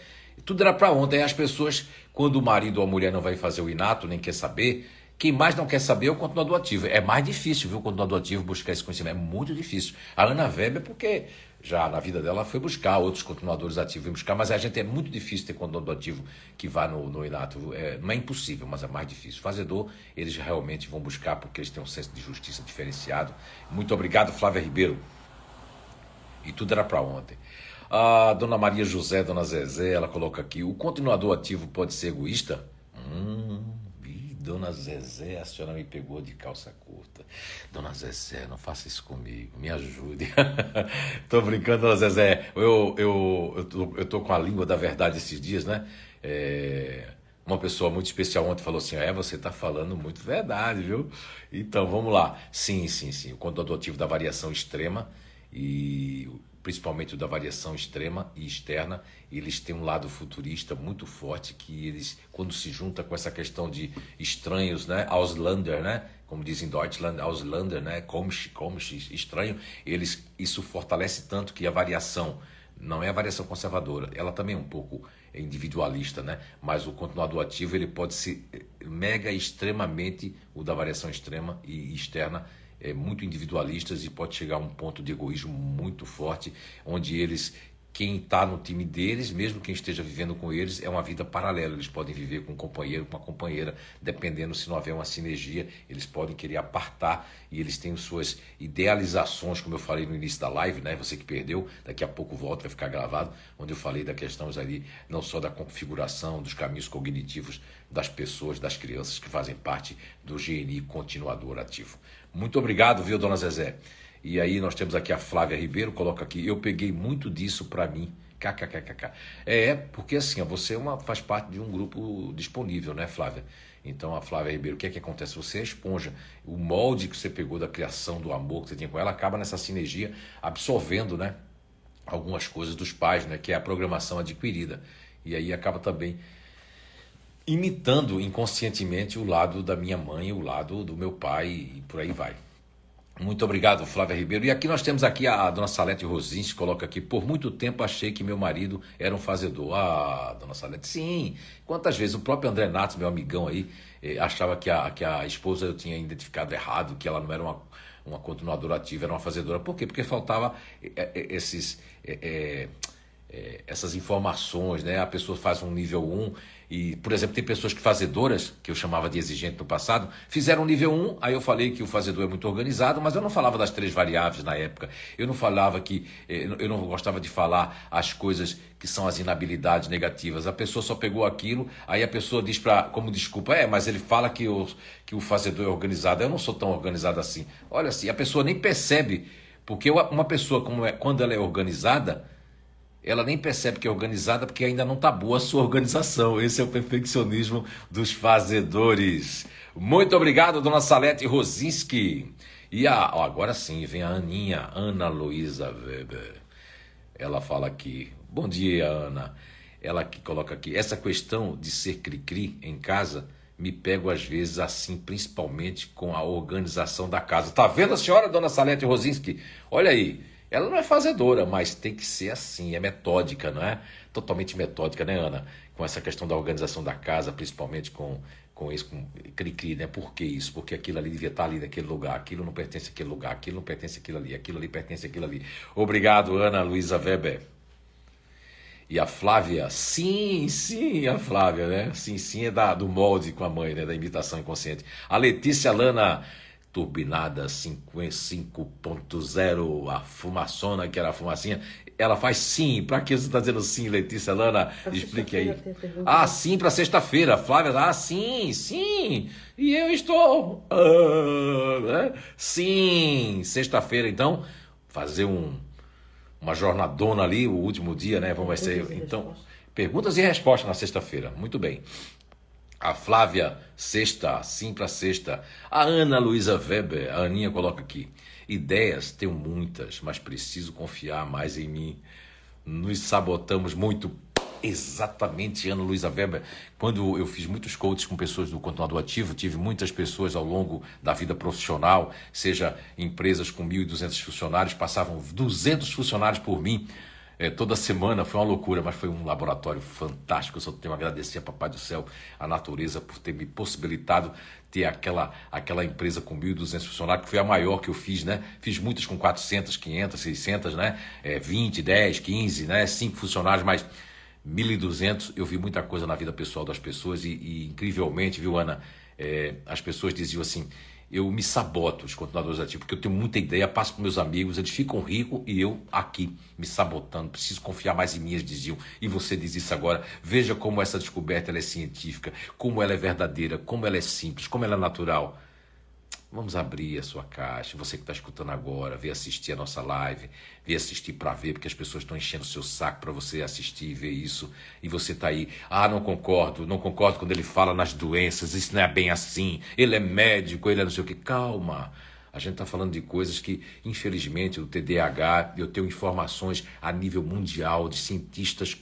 Tudo era para ontem. As pessoas, quando o marido ou a mulher não vai fazer o inato, nem quer saber, quem mais não quer saber é o continuador ativo. É mais difícil, viu, o continuador ativo buscar esse conhecimento. É muito difícil. A Ana Weber, porque já na vida dela foi buscar outros continuadores ativos, buscar, mas a gente é muito difícil ter continuador ativo que vá no, no inato. É, não é impossível, mas é mais difícil. Fazedor, eles realmente vão buscar porque eles têm um senso de justiça diferenciado. Muito obrigado, Flávia Ribeiro. E tudo era para ontem. A dona Maria José, dona Zezé, ela coloca aqui: o continuador ativo pode ser egoísta? Hum, dona Zezé, a senhora me pegou de calça curta. Dona Zezé, não faça isso comigo, me ajude. *laughs* tô brincando, dona Zezé. Eu, eu, eu, tô, eu tô com a língua da verdade esses dias, né? É, uma pessoa muito especial ontem falou assim: É, você está falando muito verdade, viu? Então vamos lá. Sim, sim, sim. O continuador ativo da variação extrema e principalmente da variação extrema e externa, eles têm um lado futurista muito forte que eles, quando se junta com essa questão de estranhos, né, Auslander, né, como dizem em Deutschland, Auslander, né, komisch, komisch, estranho, eles, isso fortalece tanto que a variação não é a variação conservadora, ela também é um pouco individualista, né? Mas o continuador ativo ele pode ser mega extremamente o da variação extrema e externa é, muito individualistas e pode chegar a um ponto de egoísmo muito forte, onde eles quem está no time deles, mesmo quem esteja vivendo com eles, é uma vida paralela. Eles podem viver com um companheiro, com uma companheira, dependendo se não houver uma sinergia, eles podem querer apartar e eles têm suas idealizações, como eu falei no início da live, né? Você que perdeu, daqui a pouco volta, vai ficar gravado, onde eu falei da questão ali, não só da configuração, dos caminhos cognitivos das pessoas, das crianças que fazem parte do GNI continuador ativo. Muito obrigado, viu, dona Zezé? E aí nós temos aqui a Flávia Ribeiro, coloca aqui, eu peguei muito disso para mim. KKKKK. É, porque assim, você é uma, faz parte de um grupo disponível, né, Flávia? Então a Flávia Ribeiro, o que é que acontece? Você é esponja. O molde que você pegou da criação, do amor que você tinha com ela, acaba nessa sinergia absorvendo, né? Algumas coisas dos pais, né? Que é a programação adquirida. E aí acaba também imitando inconscientemente o lado da minha mãe, o lado do meu pai e por aí vai. Muito obrigado, Flávia Ribeiro. E aqui nós temos aqui a, a dona Salete Rosins, coloca aqui, por muito tempo achei que meu marido era um fazedor. Ah, dona Salete, sim. Quantas vezes o próprio André Natos, meu amigão aí, eh, achava que a, que a esposa eu tinha identificado errado, que ela não era uma, uma continuadora ativa, era uma fazedora. Por quê? Porque faltava é, é, esses, é, essas informações, né? A pessoa faz um nível 1 e, por exemplo, tem pessoas que fazedoras, que eu chamava de exigente no passado, fizeram nível 1, aí eu falei que o fazedor é muito organizado, mas eu não falava das três variáveis na época. Eu não falava que. Eh, eu não gostava de falar as coisas que são as inabilidades negativas. A pessoa só pegou aquilo, aí a pessoa diz para como desculpa, é, mas ele fala que o, que o fazedor é organizado. Eu não sou tão organizado assim. Olha assim, a pessoa nem percebe, porque uma pessoa, como é, quando ela é organizada, ela nem percebe que é organizada porque ainda não está boa a sua organização. Esse é o perfeccionismo dos fazedores. Muito obrigado, dona Salete Rosinski. E a, ó, agora sim, vem a Aninha, Ana Luísa Weber. Ela fala aqui, bom dia, Ana. Ela que coloca aqui, essa questão de ser cri-cri em casa, me pego às vezes assim, principalmente com a organização da casa. Tá vendo a senhora, dona Salete Rosinski? Olha aí, ela não é fazedora, mas tem que ser assim, é metódica, não é? Totalmente metódica, né, Ana? Com essa questão da organização da casa, principalmente com, com isso, com cri-cri, né? Por que isso? Porque aquilo ali devia estar ali naquele lugar, aquilo não pertence àquele lugar, aquilo não pertence àquilo ali, aquilo ali pertence àquilo ali. Obrigado, Ana Luísa Weber. E a Flávia, sim, sim, a Flávia, né? Sim, sim, é da, do molde com a mãe, né? Da imitação inconsciente. A Letícia Lana turbinada 5.0, a fumaçona, que era a fumacinha, ela faz sim. Para que você está dizendo sim, Letícia Lana? Pra Explique aí. Ah, sim, para sexta-feira. Flávia, ah, sim, sim. E eu estou. Ah, né? Sim, sexta-feira, então, fazer um, uma jornadona ali, o último dia, né? Vamos ser. Então, perguntas e respostas na sexta-feira. Muito bem. A Flávia, sexta, sim para sexta. A Ana Luísa Weber, a Aninha coloca aqui. Ideias tenho muitas, mas preciso confiar mais em mim. Nos sabotamos muito. Exatamente, Ana Luísa Weber. Quando eu fiz muitos coaches com pessoas do continuador ativo, tive muitas pessoas ao longo da vida profissional, seja empresas com 1.200 funcionários, passavam 200 funcionários por mim é, toda semana, foi uma loucura, mas foi um laboratório fantástico. Eu só tenho a agradecer a Papai do Céu, a natureza, por ter me possibilitado ter aquela, aquela empresa com 1.200 funcionários, que foi a maior que eu fiz, né? Fiz muitas com 400, 500, 600, né? É, 20, 10, 15, né? 5 funcionários, mas 1.200, eu vi muita coisa na vida pessoal das pessoas e, e incrivelmente, viu, Ana? É, as pessoas diziam assim, eu me saboto os continuadores ativos, porque eu tenho muita ideia, passo para meus amigos, eles ficam ricos e eu aqui me sabotando, preciso confiar mais em mim, eles diziam. E você diz isso agora. Veja como essa descoberta é científica, como ela é verdadeira, como ela é simples, como ela é natural. Vamos abrir a sua caixa. Você que está escutando agora, vem assistir a nossa live, vem assistir para ver, porque as pessoas estão enchendo o seu saco para você assistir e ver isso. E você está aí, ah, não concordo, não concordo quando ele fala nas doenças, isso não é bem assim, ele é médico, ele é não sei o que. Calma. A gente está falando de coisas que, infelizmente, o TDAH, eu tenho informações a nível mundial de cientistas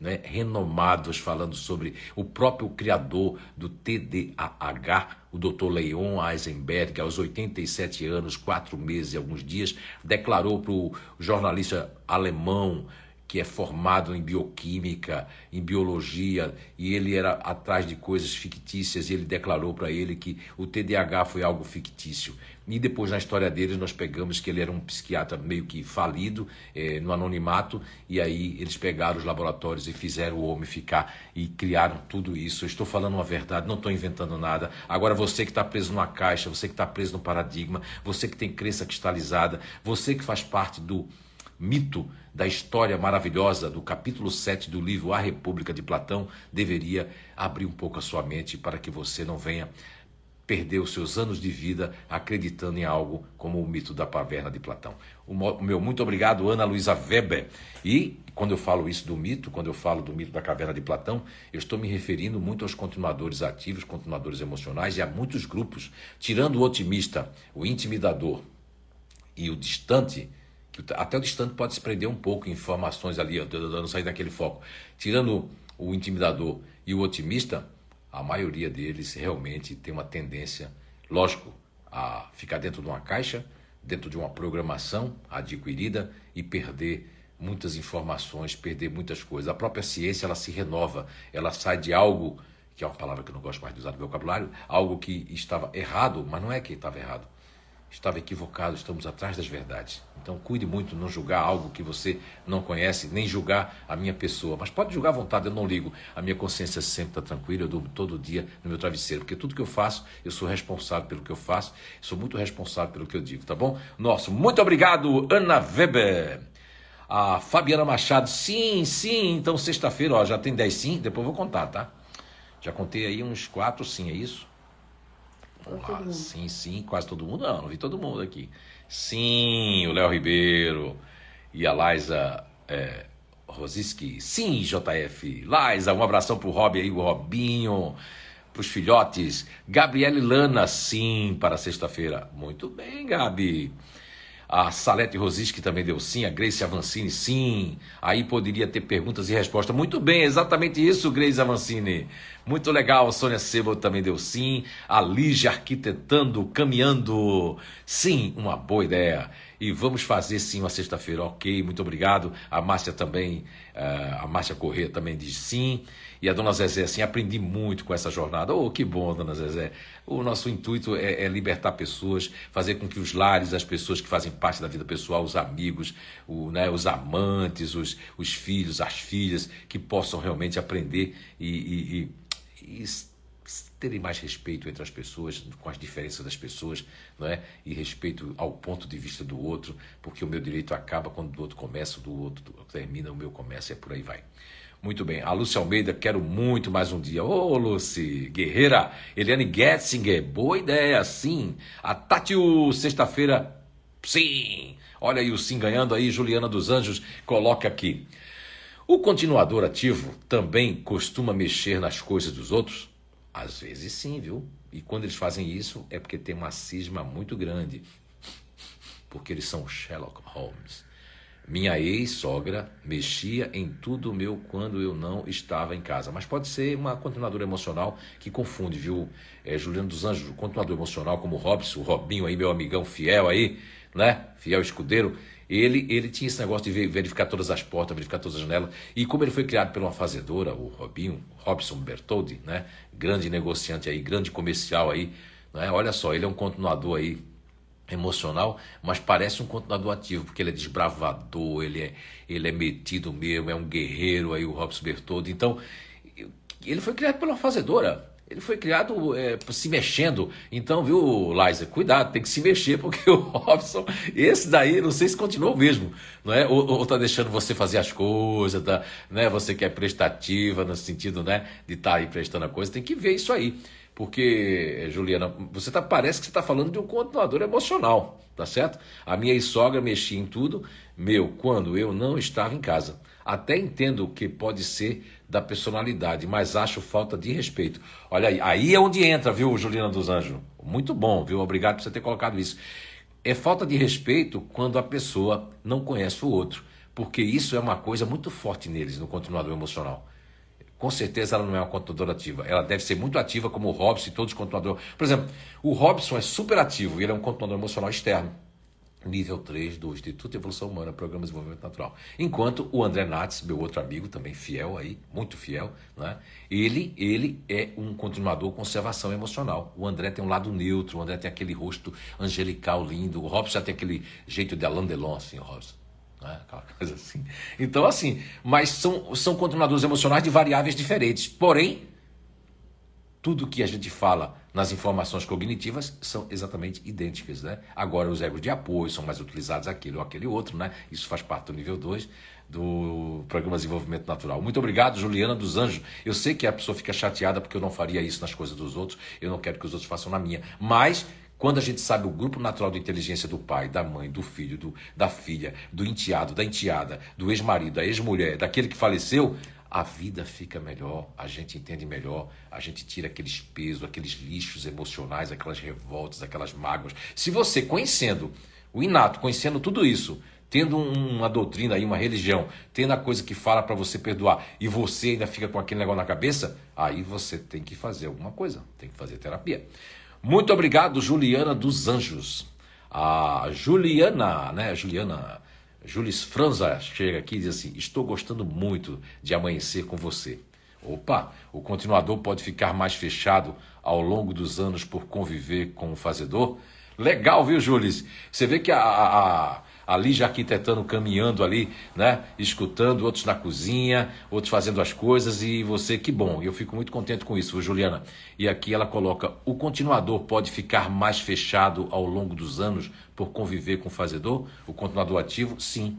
né, renomados falando sobre o próprio criador do TDAH, o Dr. Leon Eisenberg, aos 87 anos, quatro meses e alguns dias, declarou para o jornalista alemão que é formado em bioquímica, em biologia, e ele era atrás de coisas fictícias, e ele declarou para ele que o TDAH foi algo fictício. E depois, na história deles, nós pegamos que ele era um psiquiatra meio que falido, eh, no anonimato, e aí eles pegaram os laboratórios e fizeram o homem ficar e criaram tudo isso. Eu estou falando uma verdade, não estou inventando nada. Agora, você que está preso numa caixa, você que está preso no paradigma, você que tem crença cristalizada, você que faz parte do mito da história maravilhosa do capítulo 7 do livro A República de Platão deveria abrir um pouco a sua mente para que você não venha perder os seus anos de vida acreditando em algo como o mito da caverna de Platão. O meu muito obrigado, Ana Luísa Weber. E quando eu falo isso do mito, quando eu falo do mito da caverna de Platão, eu estou me referindo muito aos continuadores ativos, continuadores emocionais e a muitos grupos, tirando o otimista, o intimidador e o distante, até o distante pode se prender um pouco em informações ali, dando sair daquele foco. Tirando o intimidador e o otimista, a maioria deles realmente tem uma tendência, lógico, a ficar dentro de uma caixa, dentro de uma programação adquirida e perder muitas informações, perder muitas coisas. A própria ciência ela se renova, ela sai de algo que é uma palavra que eu não gosto mais de usar no vocabulário, algo que estava errado, mas não é que estava errado estava equivocado, estamos atrás das verdades. Então cuide muito não julgar algo que você não conhece, nem julgar a minha pessoa. Mas pode julgar à vontade, eu não ligo. A minha consciência sempre está tranquila, eu durmo todo dia no meu travesseiro, porque tudo que eu faço, eu sou responsável pelo que eu faço, sou muito responsável pelo que eu digo, tá bom? Nosso, muito obrigado, Ana Weber. A Fabiana Machado, sim, sim, então sexta-feira, ó, já tem 10 sim, depois eu vou contar, tá? Já contei aí uns quatro sim, é isso? Vamos Sim, sim, quase todo mundo. Não, não vi todo mundo aqui. Sim, o Léo Ribeiro e a Laisa é, Rosiski. Sim, JF. Laisa, um abração pro Rob aí, o Robinho. Pros filhotes. Gabriele Lana, sim, para sexta-feira. Muito bem, Gabi. A Salete Rosiski também deu sim, a Grace Avancini sim. Aí poderia ter perguntas e respostas. Muito bem, exatamente isso, Grace Avancini. Muito legal, Sônia Sebo também deu sim. A Lígia arquitetando, caminhando. Sim, uma boa ideia. E vamos fazer sim uma sexta-feira, ok, muito obrigado. A Márcia também, uh, a Márcia Corrêa também diz sim. E a dona Zezé, assim, aprendi muito com essa jornada. Oh, que bom, dona Zezé. O nosso intuito é, é, libertar pessoas, fazer com que os lares, as pessoas que fazem parte da vida pessoal, os amigos, o, né, os amantes, os, os filhos, as filhas, que possam realmente aprender e, e, e, e terem mais respeito entre as pessoas, com as diferenças das pessoas, não é? E respeito ao ponto de vista do outro, porque o meu direito acaba quando o outro começa, do outro termina, o meu começa, e é por aí vai. Muito bem. A Lúcia Almeida, quero muito mais um dia. Ô, oh, Lucy, guerreira. Eliane Getzinger, boa ideia, sim. A Tatiu, sexta-feira, sim. Olha aí o sim ganhando aí, Juliana dos Anjos, coloca aqui. O continuador ativo também costuma mexer nas coisas dos outros? Às vezes sim, viu? E quando eles fazem isso é porque tem uma cisma muito grande. Porque eles são Sherlock Holmes. Minha ex-sogra mexia em tudo meu quando eu não estava em casa. Mas pode ser uma continuadora emocional que confunde, viu? É, Juliano dos Anjos, continuador emocional como o Robson, o Robinho aí, meu amigão fiel aí, né? Fiel escudeiro. Ele, ele tinha esse negócio de verificar todas as portas, verificar todas as janelas. E como ele foi criado por uma fazedora, o Robinho, Robson Bertoldi, né? Grande negociante aí, grande comercial aí, né? Olha só, ele é um continuador aí emocional, mas parece um continuador ativo, porque ele é desbravador, ele é, ele é metido mesmo, é um guerreiro aí, o Robson Bertoldo. Então, ele foi criado pela fazedora. Ele foi criado é, se mexendo. Então, viu, Liza, cuidado, tem que se mexer, porque o *laughs* Robson, esse daí, não sei se continuou mesmo, não é? Ou, ou tá deixando você fazer as coisas, tá, né? Você que é prestativa, no sentido, né, de estar tá aí prestando a coisa, tem que ver isso aí. Porque, Juliana, você tá, parece que você está falando de um continuador emocional, tá certo? A minha ex-sogra mexia em tudo, meu, quando eu não estava em casa. Até entendo que pode ser da personalidade, mas acho falta de respeito. Olha aí, aí é onde entra, viu, Juliana dos Anjos? Muito bom, viu? Obrigado por você ter colocado isso. É falta de respeito quando a pessoa não conhece o outro, porque isso é uma coisa muito forte neles, no continuador emocional com certeza ela não é uma continuadora ativa. Ela deve ser muito ativa como o Robson e todos os continuadores. Por exemplo, o Robson é super ativo e ele é um continuador emocional externo. Nível 3 do Instituto de Evolução Humana, Programa de Desenvolvimento Natural. Enquanto o André Nates, meu outro amigo, também fiel aí, muito fiel, né? ele, ele é um continuador conservação emocional. O André tem um lado neutro, o André tem aquele rosto angelical lindo, o Robson tem aquele jeito de Alain Delon, assim, o Robson. Né? Aquela coisa assim. Então, assim, mas são, são continuadores emocionais de variáveis diferentes. Porém, tudo que a gente fala nas informações cognitivas são exatamente idênticas. Né? Agora, os egos de apoio são mais utilizados aquele ou aquele outro. Né? Isso faz parte do nível 2 do Programa de Desenvolvimento Natural. Muito obrigado, Juliana dos Anjos. Eu sei que a pessoa fica chateada porque eu não faria isso nas coisas dos outros, eu não quero que os outros façam na minha. Mas quando a gente sabe o grupo natural de inteligência do pai, da mãe, do filho, do, da filha, do enteado, da enteada, do ex-marido, da ex-mulher, daquele que faleceu, a vida fica melhor, a gente entende melhor, a gente tira aqueles pesos, aqueles lixos emocionais, aquelas revoltas, aquelas mágoas. Se você conhecendo o inato, conhecendo tudo isso, tendo uma doutrina aí, uma religião, tendo a coisa que fala para você perdoar e você ainda fica com aquele negócio na cabeça, aí você tem que fazer alguma coisa, tem que fazer terapia. Muito obrigado, Juliana dos Anjos. A Juliana, né? Juliana, Julis Franza chega aqui e diz assim: Estou gostando muito de amanhecer com você. Opa, o continuador pode ficar mais fechado ao longo dos anos por conviver com o fazedor? Legal, viu, Júlio? Você vê que a, a, ali já arquitetando, caminhando ali, né? Escutando, outros na cozinha, outros fazendo as coisas e você, que bom. Eu fico muito contente com isso, Juliana. E aqui ela coloca: o continuador pode ficar mais fechado ao longo dos anos por conviver com o fazedor? O continuador ativo, sim.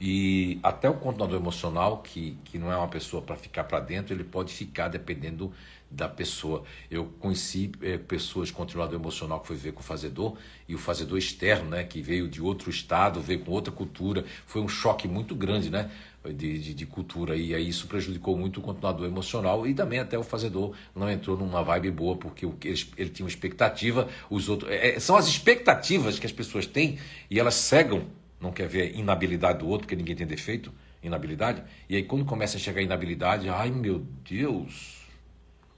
E até o continuador emocional, que, que não é uma pessoa para ficar para dentro, ele pode ficar dependendo da pessoa. Eu conheci é, pessoas com continuador emocional que foi ver com o fazedor e o fazedor externo, né, que veio de outro estado, veio com outra cultura, foi um choque muito grande, né, de, de, de, cultura. E aí isso prejudicou muito o continuador emocional e também até o fazedor não entrou numa vibe boa porque ele, ele tinha uma expectativa, os outros é, são as expectativas que as pessoas têm e elas cegam, não quer ver inabilidade do outro porque ninguém tem defeito, inabilidade. E aí quando começa a chegar a inabilidade, ai meu Deus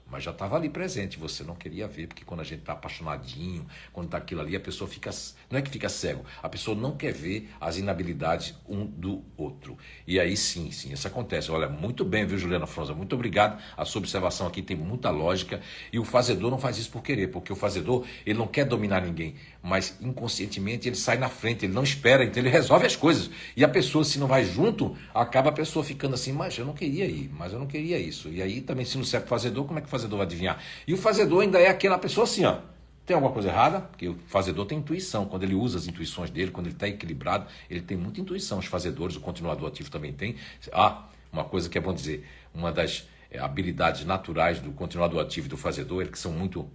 mas já estava ali presente, você não queria ver, porque quando a gente está apaixonadinho, quando está aquilo ali, a pessoa fica. Não é que fica cego, a pessoa não quer ver as inabilidades um do outro. E aí sim, sim, isso acontece. Olha, muito bem, viu, Juliana Fronza? Muito obrigado. A sua observação aqui tem muita lógica. E o fazedor não faz isso por querer, porque o fazedor, ele não quer dominar ninguém, mas inconscientemente ele sai na frente, ele não espera, então ele resolve as coisas. E a pessoa, se não vai junto, acaba a pessoa ficando assim, mas eu não queria ir, mas eu não queria isso. E aí também, se não serve fazedor, como é que o fazedor vai adivinhar? E o fazedor ainda é aquela pessoa assim, ó. Tem alguma coisa errada? Porque o fazedor tem intuição. Quando ele usa as intuições dele, quando ele está equilibrado, ele tem muita intuição. Os fazedores, o continuador ativo também tem. Ah, uma coisa que é bom dizer, uma das habilidades naturais do continuador ativo e do fazedor, que são muito.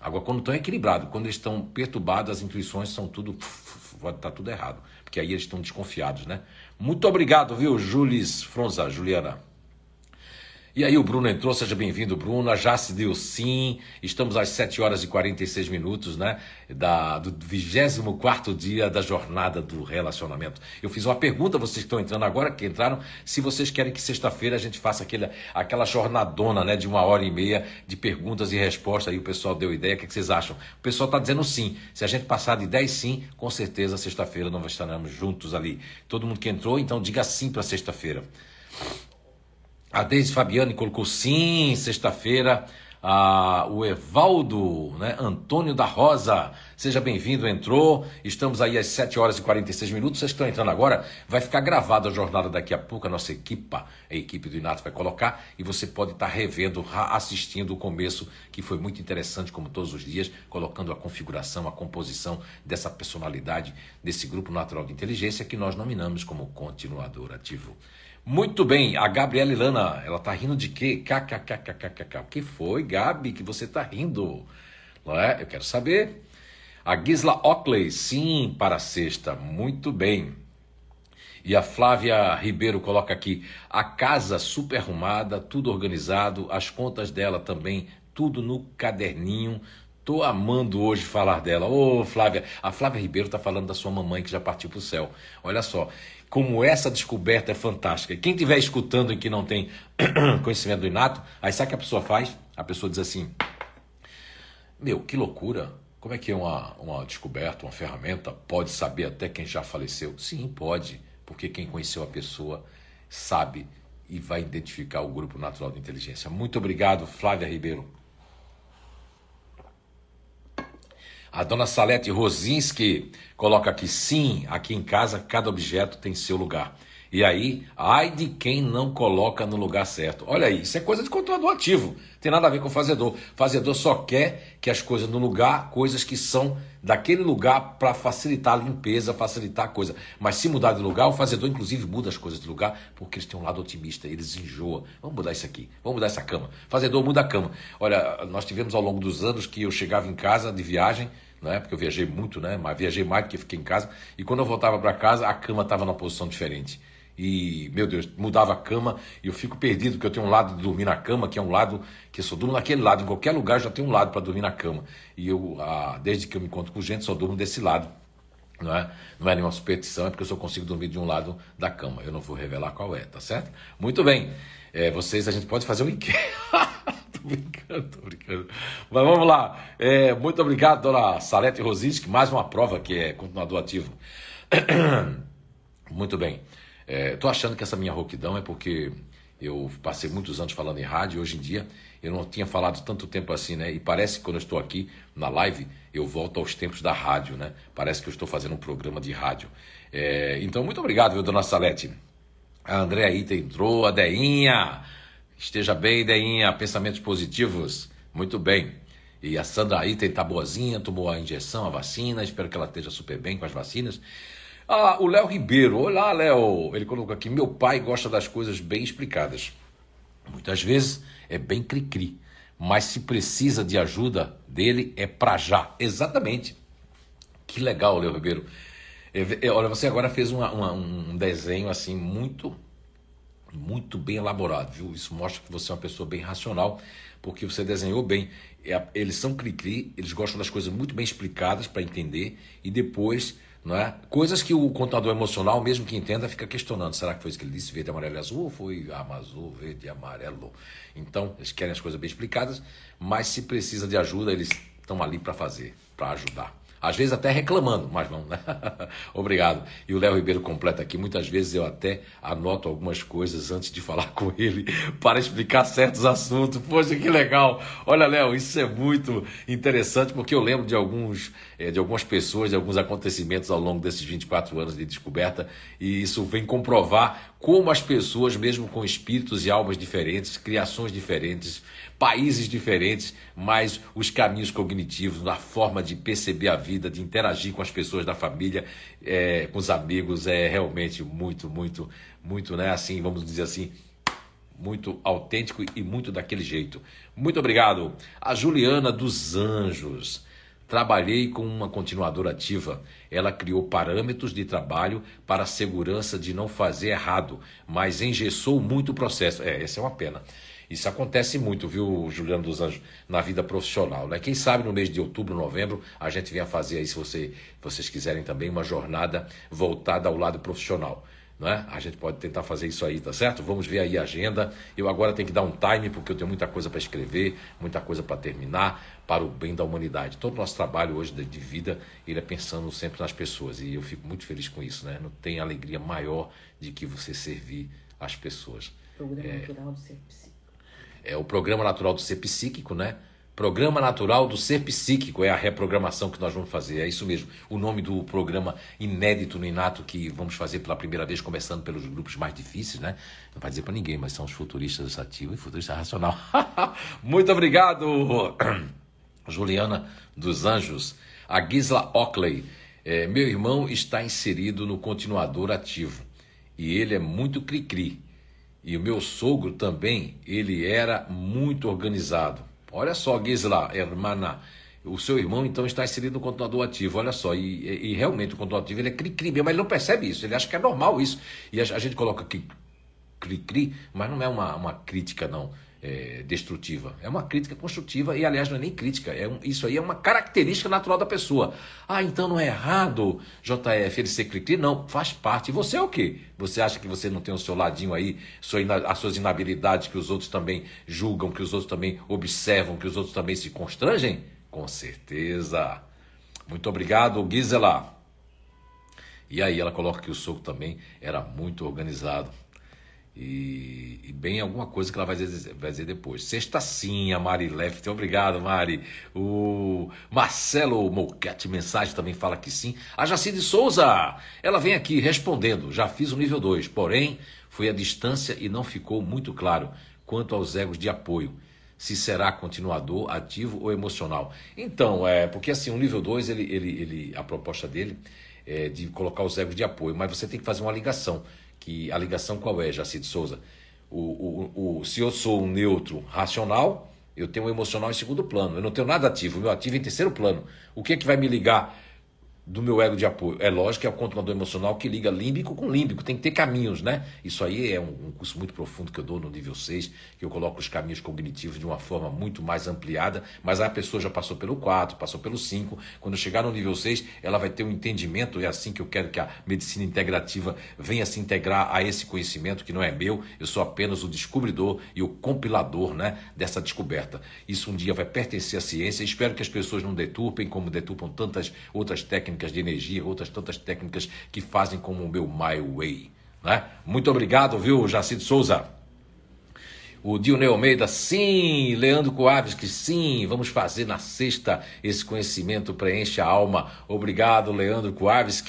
Agora, quando estão equilibrados, quando eles estão perturbados, as intuições são tudo. Pode estar tá tudo errado. Porque aí eles estão desconfiados, né? Muito obrigado, viu, Jules Fronza, Juliana. E aí o Bruno entrou, seja bem-vindo, Bruno. A Jace deu sim. Estamos às 7 horas e 46 minutos, né? Da, do 24 dia da jornada do relacionamento. Eu fiz uma pergunta, vocês que estão entrando agora, que entraram, se vocês querem que sexta-feira a gente faça aquele, aquela jornadona, né? De uma hora e meia de perguntas e respostas. Aí o pessoal deu ideia, o que, é que vocês acham? O pessoal está dizendo sim. Se a gente passar de 10 sim, com certeza sexta-feira nós estaremos juntos ali. Todo mundo que entrou, então diga sim para sexta-feira. A Deise Fabiane colocou sim, sexta-feira. Ah, o Evaldo, né? Antônio da Rosa, seja bem-vindo, entrou. Estamos aí às 7 horas e 46 minutos. Vocês estão entrando agora, vai ficar gravada a jornada daqui a pouco. A nossa equipe, a equipe do Inato vai colocar e você pode estar revendo, assistindo o começo, que foi muito interessante, como todos os dias, colocando a configuração, a composição dessa personalidade, desse grupo natural de inteligência que nós nominamos como continuador ativo. Muito bem, a Gabriela Ilana, ela tá rindo de quê? KKKKKK. O que foi, Gabi, que você tá rindo? Não é? Eu quero saber. A Gisla Ockley, sim, para a sexta. Muito bem. E a Flávia Ribeiro coloca aqui: a casa super arrumada, tudo organizado, as contas dela também, tudo no caderninho. Tô amando hoje falar dela. Ô, Flávia, a Flávia Ribeiro tá falando da sua mamãe que já partiu para o céu. Olha só, como essa descoberta é fantástica. Quem estiver escutando e que não tem *clears throat* conhecimento do inato, aí sabe o que a pessoa faz? A pessoa diz assim: Meu, que loucura! Como é que uma, uma descoberta, uma ferramenta pode saber até quem já faleceu? Sim, pode, porque quem conheceu a pessoa sabe e vai identificar o grupo natural de inteligência. Muito obrigado, Flávia Ribeiro. A dona Salete Rosinski coloca aqui: sim, aqui em casa cada objeto tem seu lugar. E aí, ai de quem não coloca no lugar certo. Olha aí, isso é coisa de controlador ativo. Tem nada a ver com fazedor. Fazedor só quer que as coisas no lugar, coisas que são daquele lugar para facilitar a limpeza, facilitar a coisa. Mas se mudar de lugar, o fazedor inclusive muda as coisas de lugar, porque eles têm um lado otimista, eles enjoam. Vamos mudar isso aqui, vamos mudar essa cama. Fazedor muda a cama. Olha, nós tivemos ao longo dos anos que eu chegava em casa de viagem, né? Porque eu viajei muito, né? Mas viajei mais do que fiquei em casa. E quando eu voltava para casa, a cama estava numa posição diferente. E, meu Deus, mudava a cama e eu fico perdido, porque eu tenho um lado de dormir na cama, que é um lado que eu só durmo naquele lado. Em qualquer lugar já tem um lado para dormir na cama. E eu, ah, desde que eu me encontro com gente, só durmo desse lado. Não é? não é nenhuma superstição, é porque eu só consigo dormir de um lado da cama. Eu não vou revelar qual é, tá certo? Muito bem. É, vocês, a gente pode fazer um enquete. *laughs* tô brincando, tô brincando. Mas vamos lá. É, muito obrigado, dona Salete Rosinski. Mais uma prova que é continuador ativo. *coughs* Muito bem. Estou é, achando que essa minha rouquidão é porque Eu passei muitos anos falando em rádio, hoje em dia eu não tinha falado tanto tempo assim, né? E parece que quando eu estou aqui na live, eu volto aos tempos da rádio, né? Parece que eu estou fazendo um programa de rádio. É, então, muito obrigado, viu, dona Salete. A Andréa Ita entrou, a Deinha. Esteja bem, Deinha. Pensamentos positivos. Muito bem. E a Sandra Ita está boazinha, tomou a injeção, a vacina. Espero que ela esteja super bem com as vacinas. Ah, o Léo Ribeiro. Olá, Léo. Ele colocou aqui: meu pai gosta das coisas bem explicadas. Muitas vezes é bem cri-cri, mas se precisa de ajuda dele é para já. Exatamente. Que legal, Léo Ribeiro. É, é, olha, você agora fez uma, uma, um desenho assim muito, muito bem elaborado, viu? Isso mostra que você é uma pessoa bem racional, porque você desenhou bem. É, eles são cri-cri, eles gostam das coisas muito bem explicadas para entender e depois não é? Coisas que o contador emocional, mesmo que entenda, fica questionando. Será que foi isso que ele disse, verde, amarelo e azul? Ou foi azul, verde e amarelo? Então, eles querem as coisas bem explicadas, mas se precisa de ajuda, eles estão ali para fazer, para ajudar. Às vezes até reclamando, mas vamos, né? *laughs* Obrigado. E o Léo Ribeiro completa aqui. Muitas vezes eu até anoto algumas coisas antes de falar *laughs* com ele para explicar certos assuntos. Poxa, que legal. Olha, Léo, isso é muito interessante porque eu lembro de alguns, eh, de algumas pessoas, de alguns acontecimentos ao longo desses 24 anos de descoberta e isso vem comprovar como as pessoas, mesmo com espíritos e almas diferentes, criações diferentes, países diferentes, mas os caminhos cognitivos, a forma de perceber a vida, de interagir com as pessoas da família, é, com os amigos, é realmente muito, muito, muito, né? Assim, vamos dizer assim, muito autêntico e muito daquele jeito. Muito obrigado. A Juliana dos Anjos. Trabalhei com uma continuadora ativa. Ela criou parâmetros de trabalho para a segurança de não fazer errado, mas engessou muito o processo. É, essa é uma pena. Isso acontece muito, viu, Juliano dos Anjos, na vida profissional. Né? Quem sabe no mês de outubro, novembro, a gente venha fazer aí, se você, vocês quiserem também, uma jornada voltada ao lado profissional. Né? A gente pode tentar fazer isso aí, tá certo? Vamos ver aí a agenda. Eu agora tenho que dar um time, porque eu tenho muita coisa para escrever, muita coisa para terminar, para o bem da humanidade. Todo o nosso trabalho hoje de vida, ele é pensando sempre nas pessoas. E eu fico muito feliz com isso, né? Não tem alegria maior de que você servir as pessoas. Programa é... Natural do Ser é o Programa Natural do Ser Psíquico, né? Programa Natural do Ser Psíquico é a reprogramação que nós vamos fazer. É isso mesmo. O nome do programa inédito no Inato que vamos fazer pela primeira vez, começando pelos grupos mais difíceis, né? Não vai dizer para ninguém, mas são os futuristas ativos e futuristas racional. *laughs* Muito obrigado, *clears throat* Juliana dos Anjos. A Gisla Ockley. É, meu irmão está inserido no continuador ativo e ele é muito cri-cri. E o meu sogro também, ele era muito organizado. Olha só, Gisela, hermana, o seu irmão então está inserido no continuador ativo, olha só, e, e realmente o continuador ativo ele é cri-cri, mas ele não percebe isso, ele acha que é normal isso. E a, a gente coloca aqui cri-cri, mas não é uma, uma crítica não é, destrutiva. É uma crítica construtiva e, aliás, não é nem crítica. É um, isso aí é uma característica natural da pessoa. Ah, então não é errado, JF, ele ser cri-cri? Não, faz parte. Você é o quê? Você acha que você não tem o seu ladinho aí, sua, as suas inabilidades que os outros também julgam, que os outros também observam, que os outros também se constrangem? Com certeza. Muito obrigado, Gisela. E aí ela coloca que o soco também era muito organizado. E, e, bem alguma coisa que ela vai dizer, vai dizer depois. Sexta sim, a Mari Left. Obrigado, Mari. O Marcelo Mouquete Mensagem também fala que sim. A Jacide Souza, ela vem aqui respondendo. Já fiz o nível 2, porém foi a distância e não ficou muito claro quanto aos egos de apoio. Se será continuador, ativo ou emocional. Então, é porque assim, o nível 2, ele, ele, ele, a proposta dele é de colocar os egos de apoio, mas você tem que fazer uma ligação que a ligação qual é, Jacide Souza? O, o, o, se eu sou um neutro racional, eu tenho um emocional em segundo plano. Eu não tenho nada ativo, o meu ativo é em terceiro plano. O que é que vai me ligar do meu ego de apoio. É lógico que é o controlador emocional que liga límbico com límbico, tem que ter caminhos, né? Isso aí é um, curso muito profundo que eu dou no nível 6, que eu coloco os caminhos cognitivos de uma forma muito mais ampliada, mas a pessoa já passou pelo 4, passou pelo 5, quando chegar no nível 6, ela vai ter um entendimento, é assim que eu quero que a medicina integrativa venha se integrar a esse conhecimento que não é meu, eu sou apenas o descobridor e o compilador, né, dessa descoberta. Isso um dia vai pertencer à ciência, espero que as pessoas não deturpem como deturpam tantas outras técnicas técnicas de energia, outras tantas técnicas que fazem como o meu My Way. Né? Muito obrigado, viu, Jacinto Souza? O Dionei Almeida, sim. Leandro Coaves, que sim. Vamos fazer na sexta. Esse conhecimento preenche a alma. Obrigado, Leandro Coaves,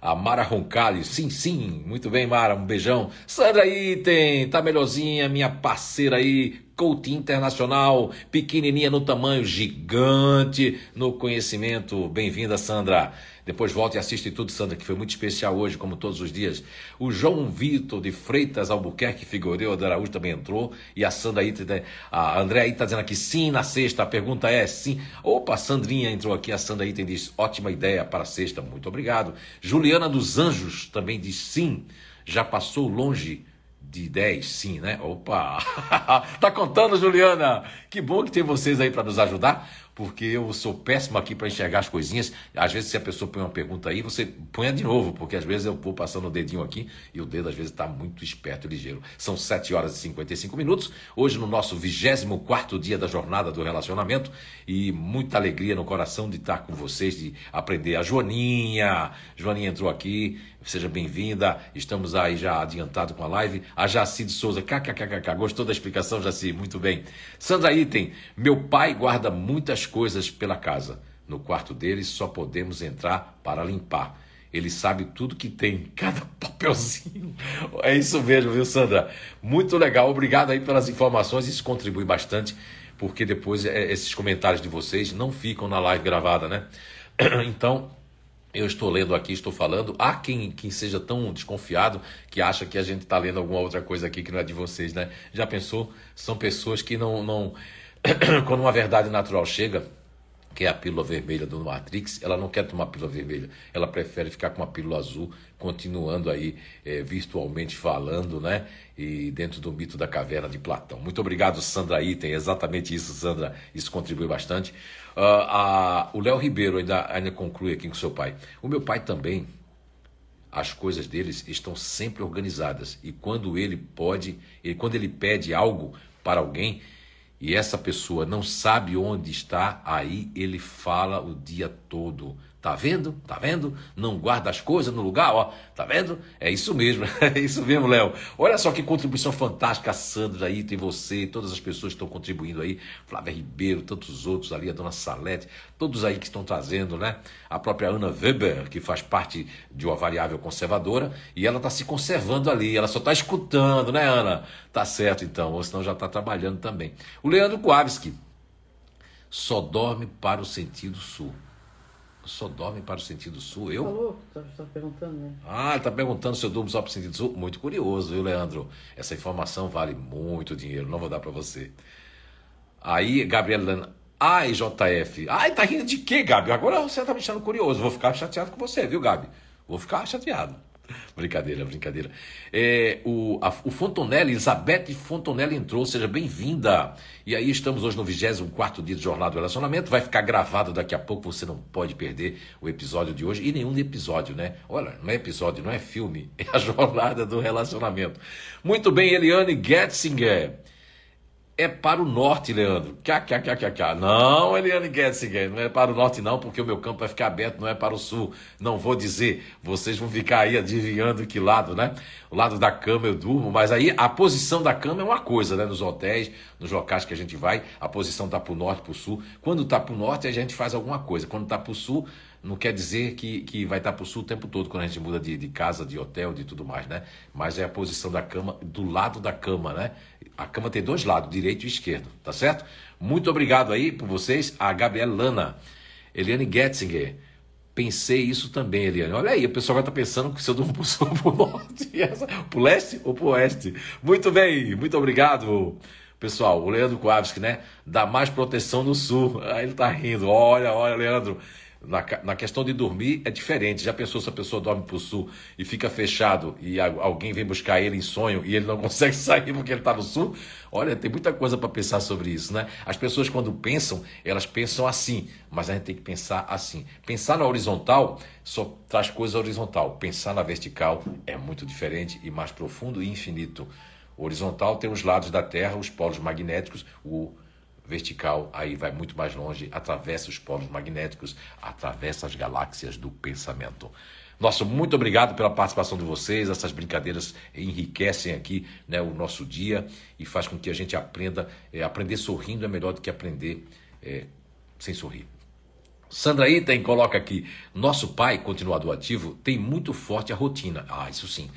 a Mara Roncalho, sim, sim, muito bem, Mara, um beijão. Sandra Item, tá melhorzinha, minha parceira aí, coach internacional, pequenininha no tamanho, gigante no conhecimento. Bem-vinda, Sandra. Depois volte e assiste tudo, Sandra, que foi muito especial hoje, como todos os dias. O João Vitor de Freitas Albuquerque Figueiredo de Araújo também entrou. E a Sandra aí, a André aí está dizendo aqui sim na sexta. A pergunta é sim. Opa, a Sandrinha entrou aqui. A Sandra aí diz ótima ideia para sexta. Muito obrigado. Juliana dos Anjos também diz sim. Já passou longe de 10, sim, né? Opa! *laughs* tá contando, Juliana? Que bom que tem vocês aí para nos ajudar porque eu sou péssimo aqui para enxergar as coisinhas. Às vezes, se a pessoa põe uma pergunta aí, você põe de novo, porque às vezes eu vou passando o dedinho aqui e o dedo às vezes está muito esperto e ligeiro. São 7 horas e 55 minutos, hoje no nosso 24 dia da jornada do relacionamento e muita alegria no coração de estar com vocês, de aprender. A Joaninha, Joaninha entrou aqui, seja bem-vinda. Estamos aí já adiantado com a live. A Jaci de Souza, kkkk, gostou da explicação, Jaci? Muito bem. Sandra Item, meu pai guarda muitas coisas pela casa. No quarto dele só podemos entrar para limpar. Ele sabe tudo que tem, cada *laughs* papelzinho. É isso mesmo, viu, Sandra? Muito legal. Obrigado aí pelas informações. Isso contribui bastante, porque depois é, esses comentários de vocês não ficam na live gravada, né? *clears throat* Então, eu estou lendo aqui, estou falando. Há quem, quem seja tão desconfiado que acha que a gente está lendo alguma outra coisa aqui que não é de vocês, né? Já pensou? São pessoas que não. não... *clears throat* Quando uma verdade natural chega, que é a pílula vermelha do Matrix, ela não quer tomar pílula vermelha, ela prefere ficar com uma pílula azul, continuando aí é, virtualmente falando, né? E dentro do mito da caverna de Platão. Muito obrigado, Sandra Item, exatamente isso, Sandra, isso contribui bastante. Uh, a, o Léo Ribeiro ainda, ainda conclui aqui com seu pai. O meu pai também, as coisas deles estão sempre organizadas. E quando ele pode, ele, quando ele pede algo para alguém e essa pessoa não sabe onde está, aí ele fala o dia todo. Tá vendo? Tá vendo? Não guarda as coisas no lugar, ó. Tá vendo? É isso mesmo, *laughs* é isso mesmo, Léo. Olha só que contribuição fantástica, Sandra aí, tem você, todas as pessoas que estão contribuindo aí, Flávia Ribeiro, tantos outros ali, a dona Salete, todos aí que estão trazendo, né? A própria Ana Weber, que faz parte de uma variável conservadora, e ela está se conservando ali, ela só está escutando, né, Ana? Tá certo então, ou senão já está trabalhando também. O Leandro Kowalski só dorme para o sentido sul só dorme para o sentido sul. Eu? Falou, está tá perguntando, né? Ah, ele está perguntando se eu durmo só para o sentido sul. Muito curioso, viu, Leandro? Essa informação vale muito dinheiro, não vou dar para você. Aí, Gabriela Ai, JF. Ai, tá rindo de quê, Gabi? Agora você tá me deixando curioso. Vou ficar chateado com você, viu, Gabi? Vou ficar chateado. *laughs* Brincadeira, brincadeira. É, o, a, o Fontonelli, Elizabeth Fontonelli entrou, seja bem-vinda. E aí estamos hoje no 24 dia de Jornada do Relacionamento. Vai ficar gravado daqui a pouco, você não pode perder o episódio de hoje. E nenhum episódio, né? Olha, não é episódio, não é filme, *laughs* é a jornada do relacionamento. Muito bem, Eliane Getzinger é para o norte, Leandro. Cá, cá, cá, cá, cá. Não, Eliane Getzinger, não é para o norte não, porque o meu campo vai ficar aberto, não é para o sul. Não vou dizer, vocês vão ficar aí adivinhando que lado, né? O lado da cama eu durmo, mas aí a posição da cama é uma coisa, né? Nos hotéis, nos locais que a gente vai, a posição tá para o norte, para o sul. Quando tá para o norte, a gente faz alguma coisa. Quando tá para o sul, não quer dizer que, que vai estar para o sul o tempo todo, quando a gente muda de, de casa, de hotel, de tudo mais, né? Mas é a posição da cama, do lado da cama, né? A cama tem dois lados, direito e esquerdo, tá certo? Muito obrigado aí por vocês, a Gabriela Lana, Eliane Getzinger. Pensei isso também, Eliane. Olha aí, o pessoal vai estar pensando que se eu durmo para o sul ou para o norte, para o leste ou para o oeste. Muito bem, muito obrigado. Pessoal, o Leandro Kowalski, né? Dá mais proteção no sul. Aí ele tá rindo. Olha, olha, Leandro. Na, na questão de dormir é diferente. Já pensou se a pessoa dorme para o sul e fica fechado e a, alguém vem buscar ele em sonho e ele não *laughs* consegue sair porque ele está no sul? Olha, tem muita coisa para pensar sobre isso, né? As pessoas quando pensam, elas pensam assim, mas a gente tem que pensar assim. Pensar na horizontal só traz coisa horizontal. Pensar na vertical é muito diferente e mais profundo e infinito. O horizontal tem os lados da Terra, os polos magnéticos, o vertical, aí vai muito mais longe, atravessa os polos magnéticos, atravessa as galáxias do pensamento. Nosso muito obrigado pela participação de vocês. Essas brincadeiras enriquecem aqui né, o nosso dia e faz com que a gente aprenda. É, aprender sorrindo é melhor do que aprender é, sem sorrir. Sandra Item coloca aqui: nosso pai, continuador ativo, tem muito forte a rotina. Ah, isso sim.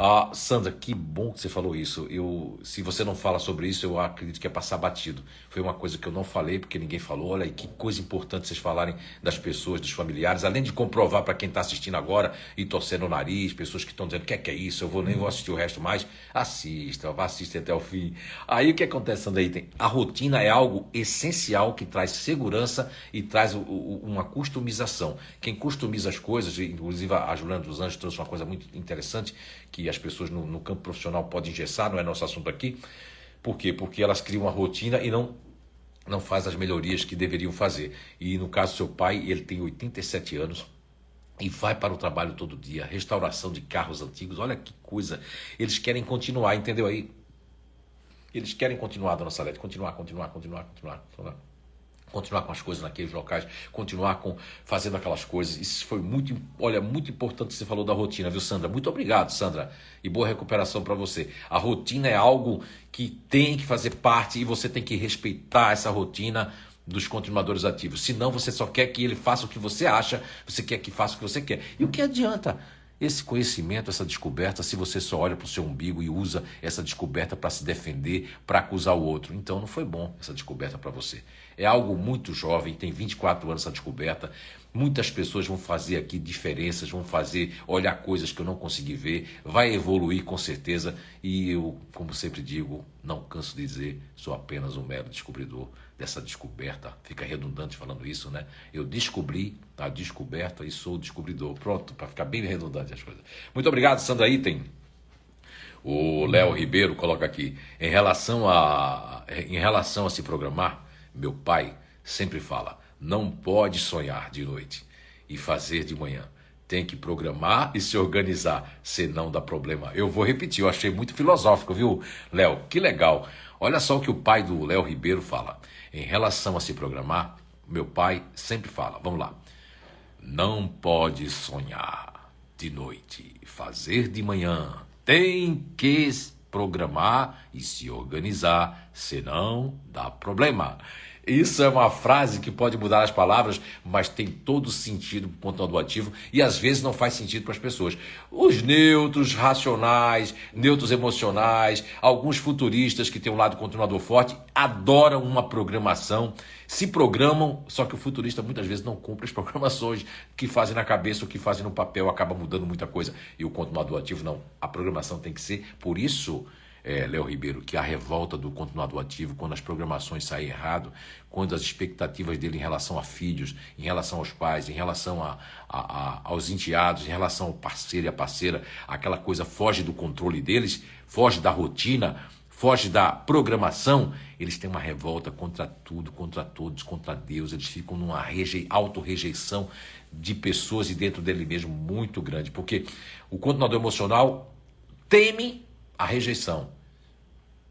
Ah, Sandra, que bom que você falou isso. Eu, se você não fala sobre isso, eu acredito que é passar batido. Foi uma coisa que eu não falei porque ninguém falou. Olha aí, que coisa importante vocês falarem das pessoas, dos familiares, além de comprovar para quem está assistindo agora e torcendo o nariz, pessoas que estão dizendo que é que é isso, eu vou nem vou assistir o resto mais. Assista, vá assistir até o fim. Aí o que acontece, Sandra Item? A rotina é algo essencial que traz segurança e traz o, o, uma customização. Quem customiza as coisas, inclusive a Juliana dos Anjos trouxe uma coisa muito interessante que as pessoas no, no campo profissional podem engessar, não é nosso assunto aqui. Por quê? Porque elas criam uma rotina e não não faz as melhorias que deveriam fazer. E no caso do seu pai, ele tem 87 anos, e vai para o trabalho todo dia, restauração de carros antigos, olha que coisa. Eles querem continuar, entendeu aí? Eles querem continuar, dona Salete, continuar, continuar, continuar, continuar. continuar continuar com as coisas naqueles locais, continuar com fazendo aquelas coisas. Isso foi muito, olha, muito importante você falou da rotina, viu, Sandra? Muito obrigado, Sandra, e boa recuperação para você. A rotina é algo que tem que fazer parte e você tem que respeitar essa rotina dos continuadores ativos. Senão você só quer que ele faça o que você acha, você quer que faça o que você quer. E o que adianta? Esse conhecimento, essa descoberta, se você só olha para o seu umbigo e usa essa descoberta para se defender, para acusar o outro, então não foi bom essa descoberta para você. É algo muito jovem, tem 24 anos essa descoberta. Muitas pessoas vão fazer aqui diferenças, vão fazer olhar coisas que eu não consegui ver, vai evoluir com certeza. E eu, como sempre digo, não canso de dizer, sou apenas um mero descobridor dessa descoberta. Fica redundante falando isso, né? Eu descobri a descoberta e sou descobridor. Pronto, para ficar bem redundante as coisas. Muito obrigado, Sandra Item. O Léo Ribeiro coloca aqui, em relação a, em relação a se programar, meu pai sempre fala: não pode sonhar de noite e fazer de manhã. Tem que programar e se organizar, senão dá problema. Eu vou repetir, eu achei muito filosófico, viu, Léo? Que legal. Olha só o que o pai do Léo Ribeiro fala. Em relação a se programar, meu pai sempre fala: vamos lá. Não pode sonhar de noite, fazer de manhã. Tem que programar e se organizar, senão dá problema. Isso é uma frase que pode mudar as palavras, mas tem todo sentido para o conteúdo ativo e às vezes não faz sentido para as pessoas. Os neutros, racionais, neutros emocionais, alguns futuristas que têm um lado continuador forte, adoram uma programação, se programam, só que o futurista muitas vezes não cumpre as *laughs* programações que fazem na cabeça, o que fazem no papel, acaba mudando muita coisa. E o continuador ativo não. A programação tem que ser, por isso é, Léo Ribeiro, que a revolta do continuador ativo, quando as programações saem errado, quando as expectativas dele em relação a filhos, em relação aos pais, em relação a, a, a, aos enteados, em relação ao parceiro e a parceira, aquela coisa foge do controle deles, foge da rotina, foge da programação, eles têm uma revolta contra tudo, contra todos, contra Deus, eles ficam numa reje, auto-rejeição de pessoas e dentro dele mesmo muito grande, porque o continuador emocional teme a rejeição,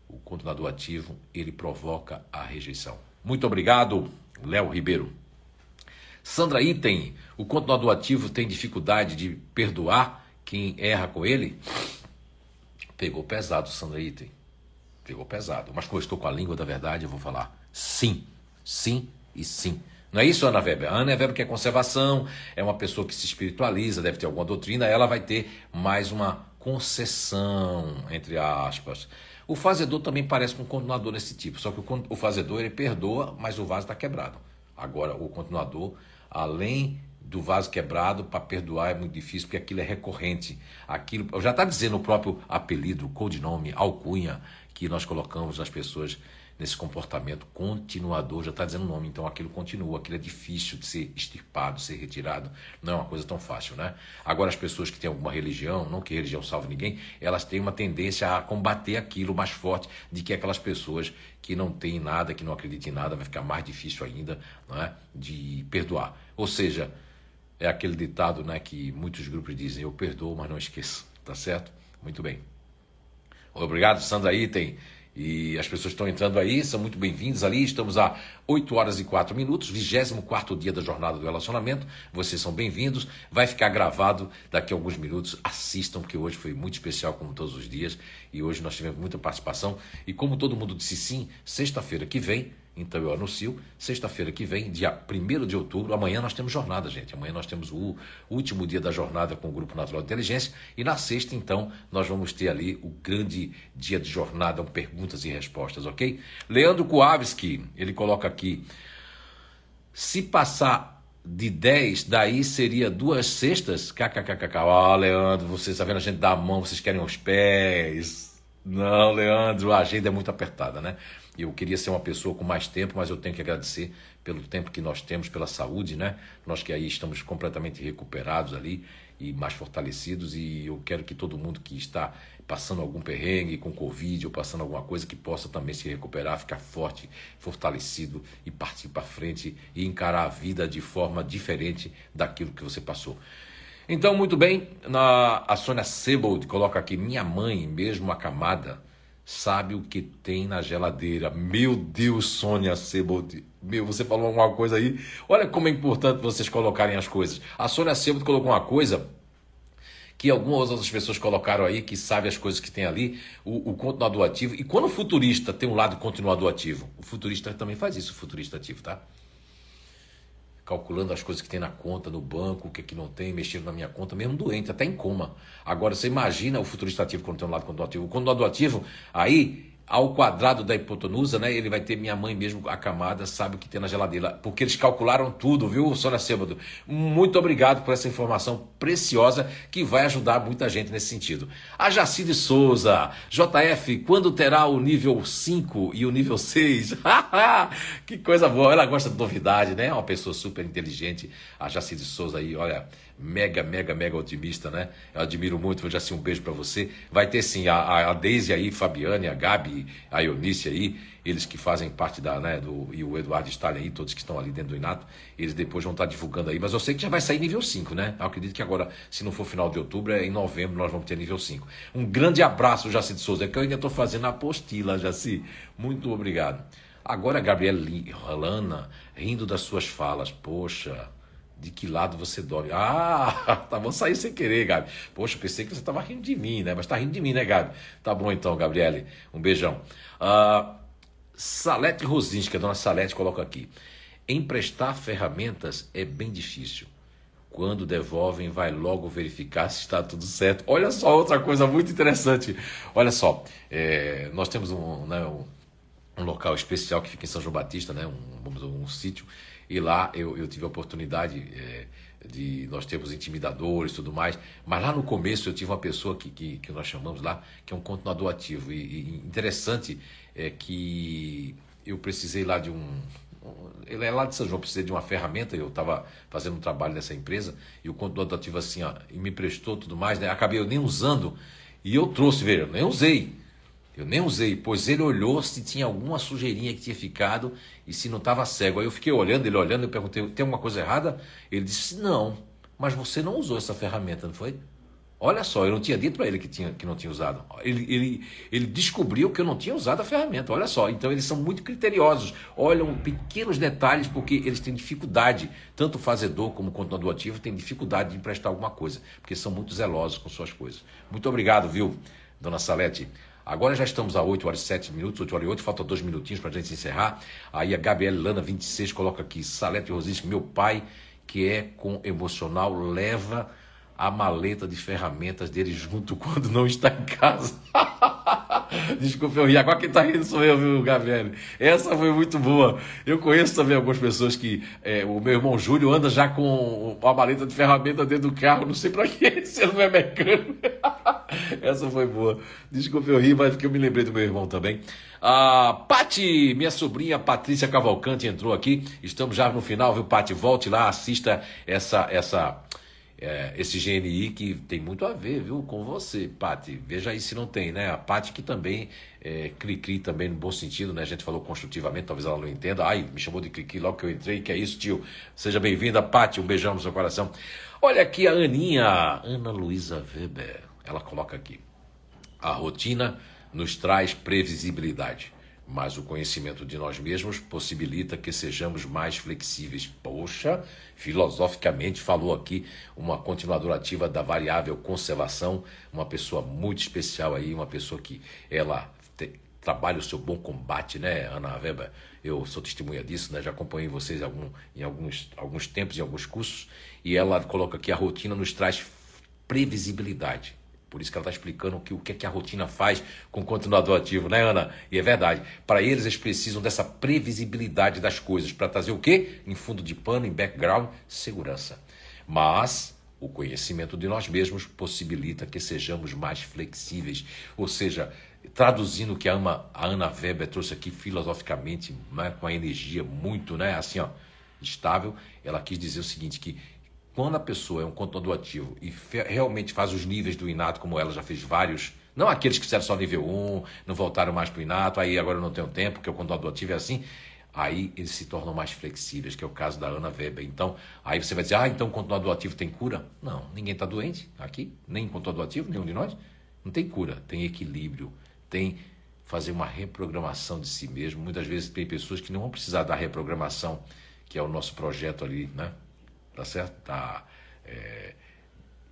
o controlador ativo, ele provoca a rejeição. Muito obrigado, Léo Ribeiro. Sandra Item, o controlador ativo tem dificuldade de perdoar quem erra com ele? Pegou pesado, Sandra Item. Pegou pesado. Mas como eu estou com a língua da verdade, eu vou falar sim, sim e sim. Não é isso, Ana Weber? Ana Weber quer conservação, é uma pessoa que se espiritualiza, deve ter alguma doutrina, ela vai ter mais uma concessão, entre aspas. O fazedor também parece com um continuador nesse tipo, só que o, fazedor ele perdoa, mas o vaso está quebrado. Agora, o continuador, além do vaso quebrado, para perdoar é muito difícil, porque aquilo é recorrente. Aquilo, já está dizendo o próprio apelido, codinome, alcunha, que nós colocamos nas pessoas nesse comportamento continuador, já está dizendo o nome, então aquilo continua, aquilo é difícil de ser extirpado, ser retirado, não é uma coisa tão fácil, né? Agora, as pessoas que têm alguma religião, não que religião salve ninguém, elas têm uma tendência a combater aquilo mais forte de que aquelas pessoas que não têm nada, que não acreditam em nada, vai ficar mais difícil ainda não é? de perdoar. Ou seja, é aquele ditado né, que muitos grupos dizem, eu perdoo, mas não esqueço, tá certo? Muito bem. Obrigado, Sandra Item. E as pessoas estão entrando aí, são muito bem-vindos ali. Estamos a 8 horas e 4 minutos, 24 dia da jornada do relacionamento. Vocês são bem-vindos. Vai ficar gravado daqui a alguns minutos. Assistam, porque hoje foi muito especial, como todos os dias. E hoje nós tivemos muita participação. E como todo mundo disse sim, sexta-feira que vem então eu anuncio, sexta-feira que vem, dia 1 de outubro, amanhã nós temos jornada, gente. Amanhã nós temos o último dia da jornada com o Grupo Natural de Inteligência. E na sexta, então, nós vamos ter ali o grande dia de jornada, com perguntas e respostas, ok? Leandro Kuavski, ele coloca aqui: se passar de 10, daí seria duas sextas? KKKK. Ó, oh, Leandro, vocês estão tá vendo a gente dar a mão, vocês querem os pés. Não, Leandro, a agenda é muito apertada, né? Eu queria ser uma pessoa com mais tempo, mas eu tenho que agradecer pelo tempo que nós temos, pela saúde, né? Nós que aí estamos completamente recuperados ali e mais fortalecidos e eu quero que todo mundo que está passando algum perrengue com Covid ou passando alguma coisa que possa também se recuperar, ficar forte, fortalecido e partir para frente e encarar a vida de forma diferente daquilo que você passou. Então, muito bem, na, a Sônia Sebold coloca aqui, minha mãe, mesmo acamada, sabe o que tem na geladeira. Meu Deus, Sônia Sebold. Meu, você falou alguma coisa aí. Olha como é importante vocês colocarem as coisas. A Sônia Sebold colocou uma coisa que algumas outras pessoas colocaram aí, que sabe as coisas que tem ali, o, o continuador ativo. E quando o futurista tem um lado continuador ativo, o futurista também faz isso, o futurista ativo, tá? Calculando as coisas que tem na conta, no banco, o que, é que não tem, mexendo na minha conta, mesmo doente, até em coma. Agora, você imagina o futurista ativo quando tem um lado quando ativo. O quando ativo, aí ao quadrado da hipotenusa, né? Ele vai ter minha mãe mesmo acamada, sabe o que tem na geladeira. Porque eles calcularam tudo, viu, Sônia Sêbado? Muito obrigado por essa informação preciosa que vai ajudar muita gente nesse sentido. A Jacide Souza, JF, quando terá o nível 5 e o nível 6? *laughs* que coisa boa, ela gosta de novidade, né? Uma pessoa super inteligente. A Jacide Souza aí, olha mega, mega, mega otimista, né? Eu admiro muito, vou já assim um beijo para você. Vai ter sim a, a Deise aí, Fabiane, a Gabi, a Eunice aí, eles que fazem parte da, né, do, e o Eduardo Stalin aí, todos que estão ali dentro do Inato, eles depois vão estar divulgando aí, mas eu sei que já vai sair nível 5, né? Eu acredito que agora, se não for final de outubro, é em novembro nós vamos ter nível 5. Um grande abraço, Jaci de Souza, é que eu ainda estou fazendo a apostila, Jaci. Muito obrigado. Agora, Gabriela Lana, rindo das suas falas, poxa, de que lado você dorme. Ah, *laughs* tá bom, sair sem querer, Gabi. Poxa, pensei que você estava rindo de mim, né? Mas tá rindo de mim, né, Gabi? Tá bom então, Gabriele. Um beijão. Uh, Salete Rosinski, a dona Salete coloca aqui. Emprestar ferramentas é bem difícil. Quando devolvem, vai logo verificar se está tudo certo. Olha só outra coisa muito interessante. Olha só, é, nós temos um, né, um, um, local especial que fica em São João Batista, né, um, um, um sítio e lá eu, eu tive a oportunidade é, de. Nós temos intimidadores tudo mais. Mas lá no começo eu tive uma pessoa que, que, que nós chamamos lá, que é um continuador ativo. E, e interessante é que eu precisei lá de um. Ele é lá de São João, precisei de uma ferramenta, eu estava fazendo um trabalho nessa empresa, e o continuador ativo assim, ó, e me prestou tudo mais, né? Acabei eu nem usando, e eu trouxe, veja, nem usei. Eu nem usei, pois ele olhou se tinha alguma sujeirinha que tinha ficado e se não estava cego. Aí eu fiquei olhando, ele olhando, eu perguntei: tem alguma coisa errada? Ele disse: não, mas você não usou essa ferramenta, não foi? Olha só, eu não tinha dito para ele que, tinha, que não tinha usado. Ele, ele, ele descobriu que eu não tinha usado a ferramenta. Olha só, então eles são muito criteriosos. Olham pequenos detalhes porque eles têm dificuldade. Tanto o fazedor como o continuador ativo tem dificuldade de emprestar alguma coisa, porque são muito zelosos com suas coisas. Muito obrigado, viu, dona Salete? Agora já estamos a 8 horas e 7 minutos, 8 horas e 8, falta dois minutinhos para a gente encerrar. Aí a Gabriela Lana, 26, coloca aqui, Salete Rosisco, meu pai, que é com emocional, leva a maleta de ferramentas dele junto *laughs* quando não está em casa. *laughs* Desculpa eu ri. Agora quem está rindo sou eu, viu, Gabriel? Essa foi muito boa. Eu conheço também algumas pessoas que. É, o meu irmão Júlio anda já com uma maleta de ferramenta dentro do carro, não sei para quê, *laughs* se ele não é mecânico. Essa foi boa. Desculpa eu ri, mas porque eu me lembrei do meu irmão também. A Pati, minha sobrinha Patrícia Cavalcante entrou aqui. Estamos já no final, viu, Pati? Volte lá, assista essa. essa é, esse GNI que tem muito a ver, viu, com você, Pati. Veja aí se não tem, né? A Pati que também é cri-cri também no bom sentido, né? A gente falou construtivamente, talvez ela não entenda. Ai, me chamou de cri-cri logo que eu entrei, que é isso, tio. Seja bem-vinda, Pati, um beijão no seu coração. Olha aqui a Aninha, Ana Luísa Weber, ela coloca aqui. A rotina nos traz previsibilidade mas o conhecimento de nós mesmos possibilita que sejamos mais flexíveis. Poxa, filosoficamente falou aqui uma continuadora ativa da variável conservação, uma pessoa muito especial aí, uma pessoa que ela te, trabalha o seu bom combate, né, Ana Weber? Eu sou testemunha disso, né? Já acompanhei vocês algum, em alguns, alguns tempos, em alguns cursos, e ela coloca que a rotina nos traz previsibilidade. Por isso que ela está explicando que, o que, é que a rotina faz com o continuador ativo, né, Ana? E é verdade. Para eles, eles precisam dessa previsibilidade das coisas. Para trazer o quê? Em fundo de pano, em background, segurança. Mas o conhecimento de nós mesmos possibilita que sejamos mais flexíveis. Ou seja, traduzindo o que a Ana Weber trouxe aqui filosoficamente, né, com a energia muito, né, assim, ó, estável, ela quis dizer o seguinte, que quando a pessoa é um contador ativo e realmente faz os níveis do inato, como ela já fez vários, não aqueles que fizeram só nível 1, não voltaram mais para o inato, aí agora eu não tenho tempo, porque o contador ativo é assim, aí eles se tornam mais flexíveis, que é o caso da Ana Weber. Então, aí você vai dizer, ah, então o contador ativo tem cura? Não, ninguém está doente aqui, nem contador ativo, nenhum de nós. Não tem cura, tem equilíbrio, tem fazer uma reprogramação de si mesmo. Muitas vezes tem pessoas que não vão precisar da reprogramação, que é o nosso projeto ali, né? Tá certo? Da, é,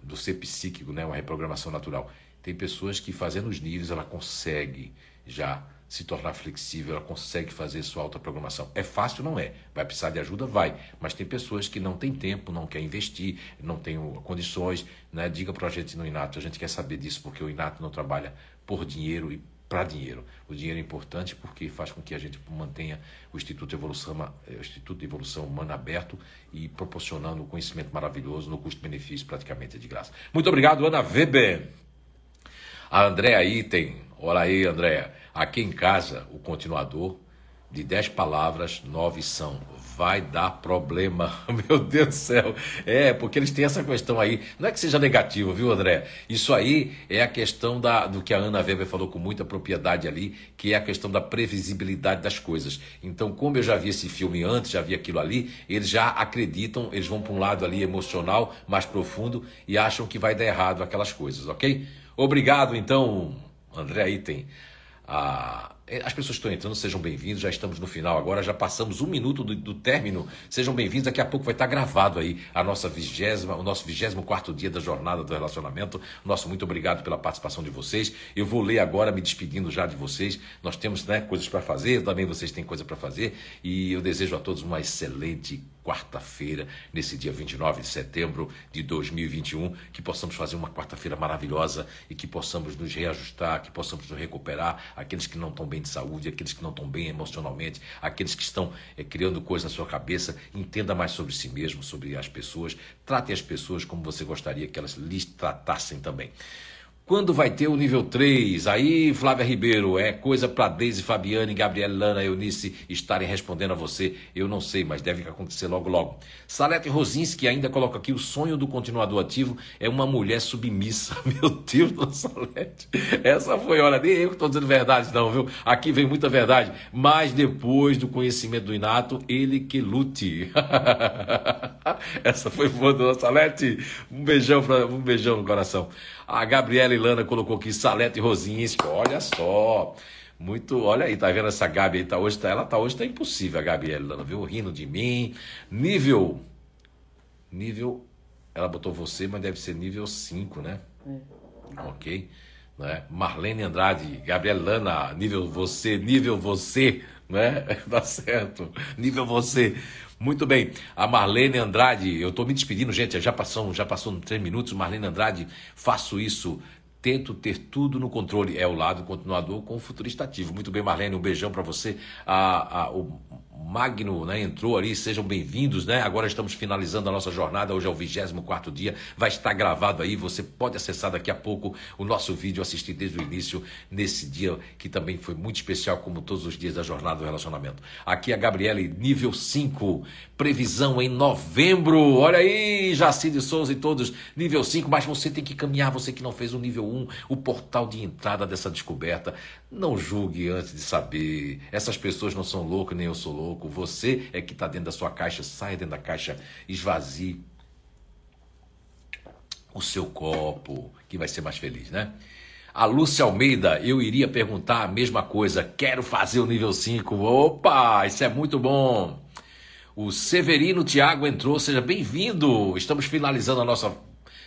do ser psíquico, né? uma reprogramação natural. Tem pessoas que fazendo os níveis ela consegue já se tornar flexível, ela consegue fazer sua autoprogramação. É fácil? Não é. Vai precisar de ajuda? Vai. Mas tem pessoas que não têm tempo, não quer investir, não têm condições. Né? Diga para a gente no Inato, a gente quer saber disso, porque o Inato não trabalha por dinheiro e para dinheiro. O dinheiro é importante porque faz com que a gente mantenha o Instituto de Evolução, o Instituto de Evolução Humana aberto e proporcionando um conhecimento maravilhoso no custo-benefício praticamente de graça. Muito obrigado, Ana Weber. A Andréa Item, olha aí, Andréa. Aqui em casa, o continuador de dez palavras, nove são vai dar problema. *laughs* Meu Deus do céu. É, porque eles têm essa questão aí. Não é que seja negativo, viu, André? Isso aí é a questão da, do que a Ana Weber falou com muita propriedade ali, que é a questão da previsibilidade das coisas. Então, como eu já vi esse filme antes, já vi aquilo ali, eles já acreditam, eles vão para um lado ali emocional, mais profundo, e acham que vai dar errado aquelas coisas, ok? Obrigado, então, André Item. A é, as pessoas estão entrando, sejam bem-vindos. Já estamos no final agora, já passamos um minuto do, do término. Sejam bem-vindos. Daqui a pouco vai estar gravado aí a nossa vigésima, o nosso vigésimo quarto dia da jornada do relacionamento. Nosso muito obrigado pela participação de vocês. Eu vou ler agora, me despedindo já de vocês. Nós temos né, coisas para fazer, também vocês têm coisa para fazer. E eu desejo a todos uma excelente quarta-feira, nesse dia 29 de setembro de 2021, que possamos fazer uma quarta-feira maravilhosa e que possamos nos reajustar, que possamos nos recuperar, aqueles que não estão bem de saúde, aqueles que não estão bem emocionalmente, aqueles que estão é, criando coisas na sua cabeça, entenda mais sobre si mesmo, sobre as pessoas, trate as pessoas como você gostaria que elas lhes tratassem também. Quando vai ter o nível 3? Aí, Flávia Ribeiro, é coisa para Deise Fabiane, Gabriela Lana, Eunice estarem respondendo a você. Eu não sei, mas deve acontecer logo logo. Salete Rosinski ainda coloca aqui: o sonho do continuador ativo é uma mulher submissa. *laughs* Meu Deus do Salete. Essa foi, olha, nem eu que estou dizendo verdade, não, viu? Aqui vem muita verdade. Mas depois do conhecimento do Inato, ele que lute. *laughs* Essa foi boa, dona Salete. Um beijão, pra, um beijão no coração. A Gabriela Ilana colocou aqui Salete Rosinski. Olha só. Muito, olha aí, tá vendo essa Gabi aí? Tá hoje, tá, ela tá hoje, tá impossível, a Gabriela Ilana, viu? Rindo de mim. Nível. Nível. Ela botou você, mas deve ser nível 5, né? É. Ok. Né? Marlene Andrade, Gabriela Lana, nível você, nível você, né? *laughs* Tá certo. Nível você. Muito bem. A Marlene Andrade, eu estou me despedindo, gente. Já passou, já passou três minutos. Marlene Andrade, faço isso. Tento ter tudo no controle. É o lado continuador com o futurista ativo. Muito bem, Marlene, um beijão para você. O Magno né, entrou ali, sejam bem-vindos, né? Agora estamos finalizando a nossa jornada, hoje é o 24 dia, vai estar gravado aí, você pode acessar daqui a pouco o nosso vídeo, assistir desde o início, nesse dia que também foi muito especial, como todos os dias da jornada do relacionamento. Aqui a Gabriele, nível 5, previsão em novembro, olha aí, Jacide Souza e todos, nível 5, mas você tem que caminhar, você que não fez o nível 1, o portal de entrada dessa descoberta, não julgue antes de saber, essas pessoas não são loucas, nem eu sou louco, Você é que está dentro da sua caixa. Saia dentro da caixa, esvazie o seu copo, que vai ser mais feliz, né? A Lúcia Almeida, eu iria perguntar a mesma coisa. Quero fazer o nível 5. Opa, isso é muito bom. O Severino Tiago entrou, seja bem-vindo. Estamos finalizando a nossa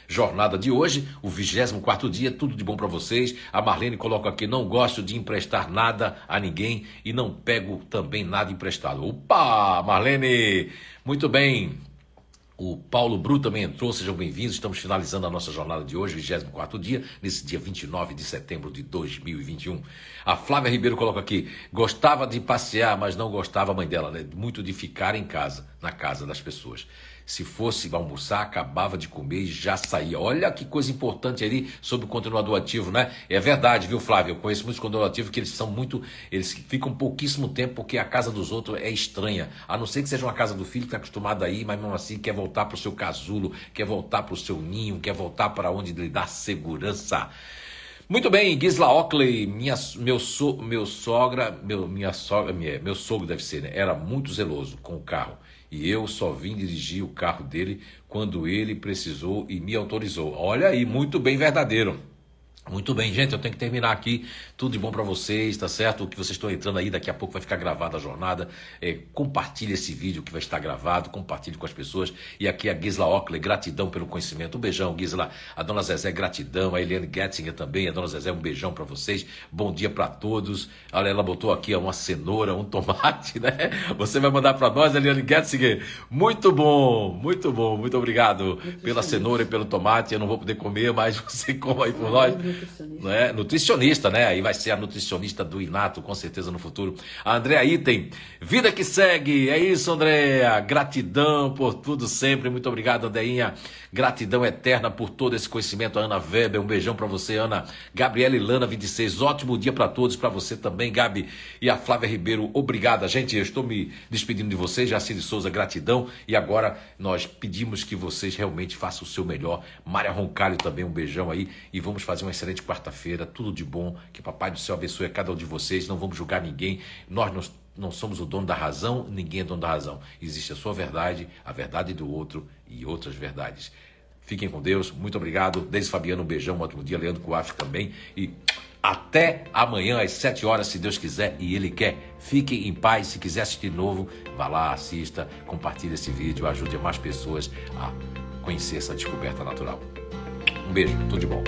jornada de hoje, o 24 dia, tudo de bom para vocês. A Marlene coloca aqui: não gosto de emprestar nada a ninguém e não pego também nada emprestado. Opa, Marlene, muito bem. O Paulo Bru também entrou, sejam bem-vindos. Estamos finalizando a nossa jornada de hoje, 24 dia, nesse dia 29 de setembro de 2021. A Flávia Ribeiro coloca aqui: gostava de passear, mas não gostava, a mãe dela, né? Muito de ficar em casa, na casa das pessoas. Se fosse almoçar, acabava de comer e já saía. Olha que coisa importante ali sobre o continuador ativo, né? É verdade, viu, Flávio? Eu conheço muitos continuadores ativos que eles são muito. Eles ficam pouquíssimo tempo porque a casa dos outros é estranha. A não ser que seja uma casa do filho que está acostumado aí, mas mesmo assim quer voltar para o seu casulo, quer voltar para o seu ninho, quer voltar para onde lhe dá segurança. Muito bem, Gisla Ockley, minha, meu, so, meu sogra, meu, minha sogra, minha, meu sogro deve ser, né? Era muito zeloso com o carro e eu só vim dirigir o carro dele quando ele precisou e me autorizou. Olha aí, muito bem verdadeiro. Muito bem, gente, eu tenho que terminar aqui. Tudo de bom para vocês, tá certo? O que vocês estão entrando aí, daqui a pouco vai ficar gravada a jornada. É, compartilhe esse vídeo que vai estar gravado, compartilhe com as pessoas. E aqui a Gisla Ockley, gratidão pelo conhecimento. Um beijão, Gisla. A dona Zezé, gratidão. A Eliane Getzinger também. A dona Zezé, um beijão para vocês. Bom dia para todos. Olha, ela botou aqui uma cenoura, um tomate, *laughs* né? Você vai mandar para nós, Eliane Getzinger. Muito bom, muito bom. Muito obrigado pela cenoura e pelo tomate. Eu não vou poder comer, mas *laughs* você coma aí por nós nutricionista. Né? nutricionista, né? Aí vai ser a nutricionista do Inato, com certeza, no futuro. A Andréa Item, vida que segue. É isso, Andréa. Gratidão por tudo sempre. Muito obrigado, Andeinha. Gratidão eterna por todo esse conhecimento. A Ana Weber, um beijão para você, Ana. Gabriela Ilana, 26. Ótimo dia para todos, para você também, Gabi. E a Flávia Ribeiro, obrigada. Gente, eu estou me despedindo de vocês. Jacine Souza, gratidão. E agora nós pedimos que vocês realmente façam o seu melhor. Mária Roncalho também, um beijão aí. E vamos fazer uma excelente quarta-feira. Tudo de bom. Que Papai do Céu abençoe a cada um de vocês. Não vamos julgar ninguém. Nós não, não somos o dono da razão, ninguém é dono da razão. Existe a sua verdade, a verdade do outro e outras verdades. Fiquem com Deus. Muito obrigado. Desde Fabiano, um beijão. Um ótimo dia. Leandro Coaf também. E até amanhã às 7 horas, se Deus quiser e Ele quer. Fiquem em paz. Se quiser assistir de novo, vá lá, assista, compartilhe esse vídeo, ajude mais pessoas a conhecer essa descoberta natural. Um beijo, tudo de bom.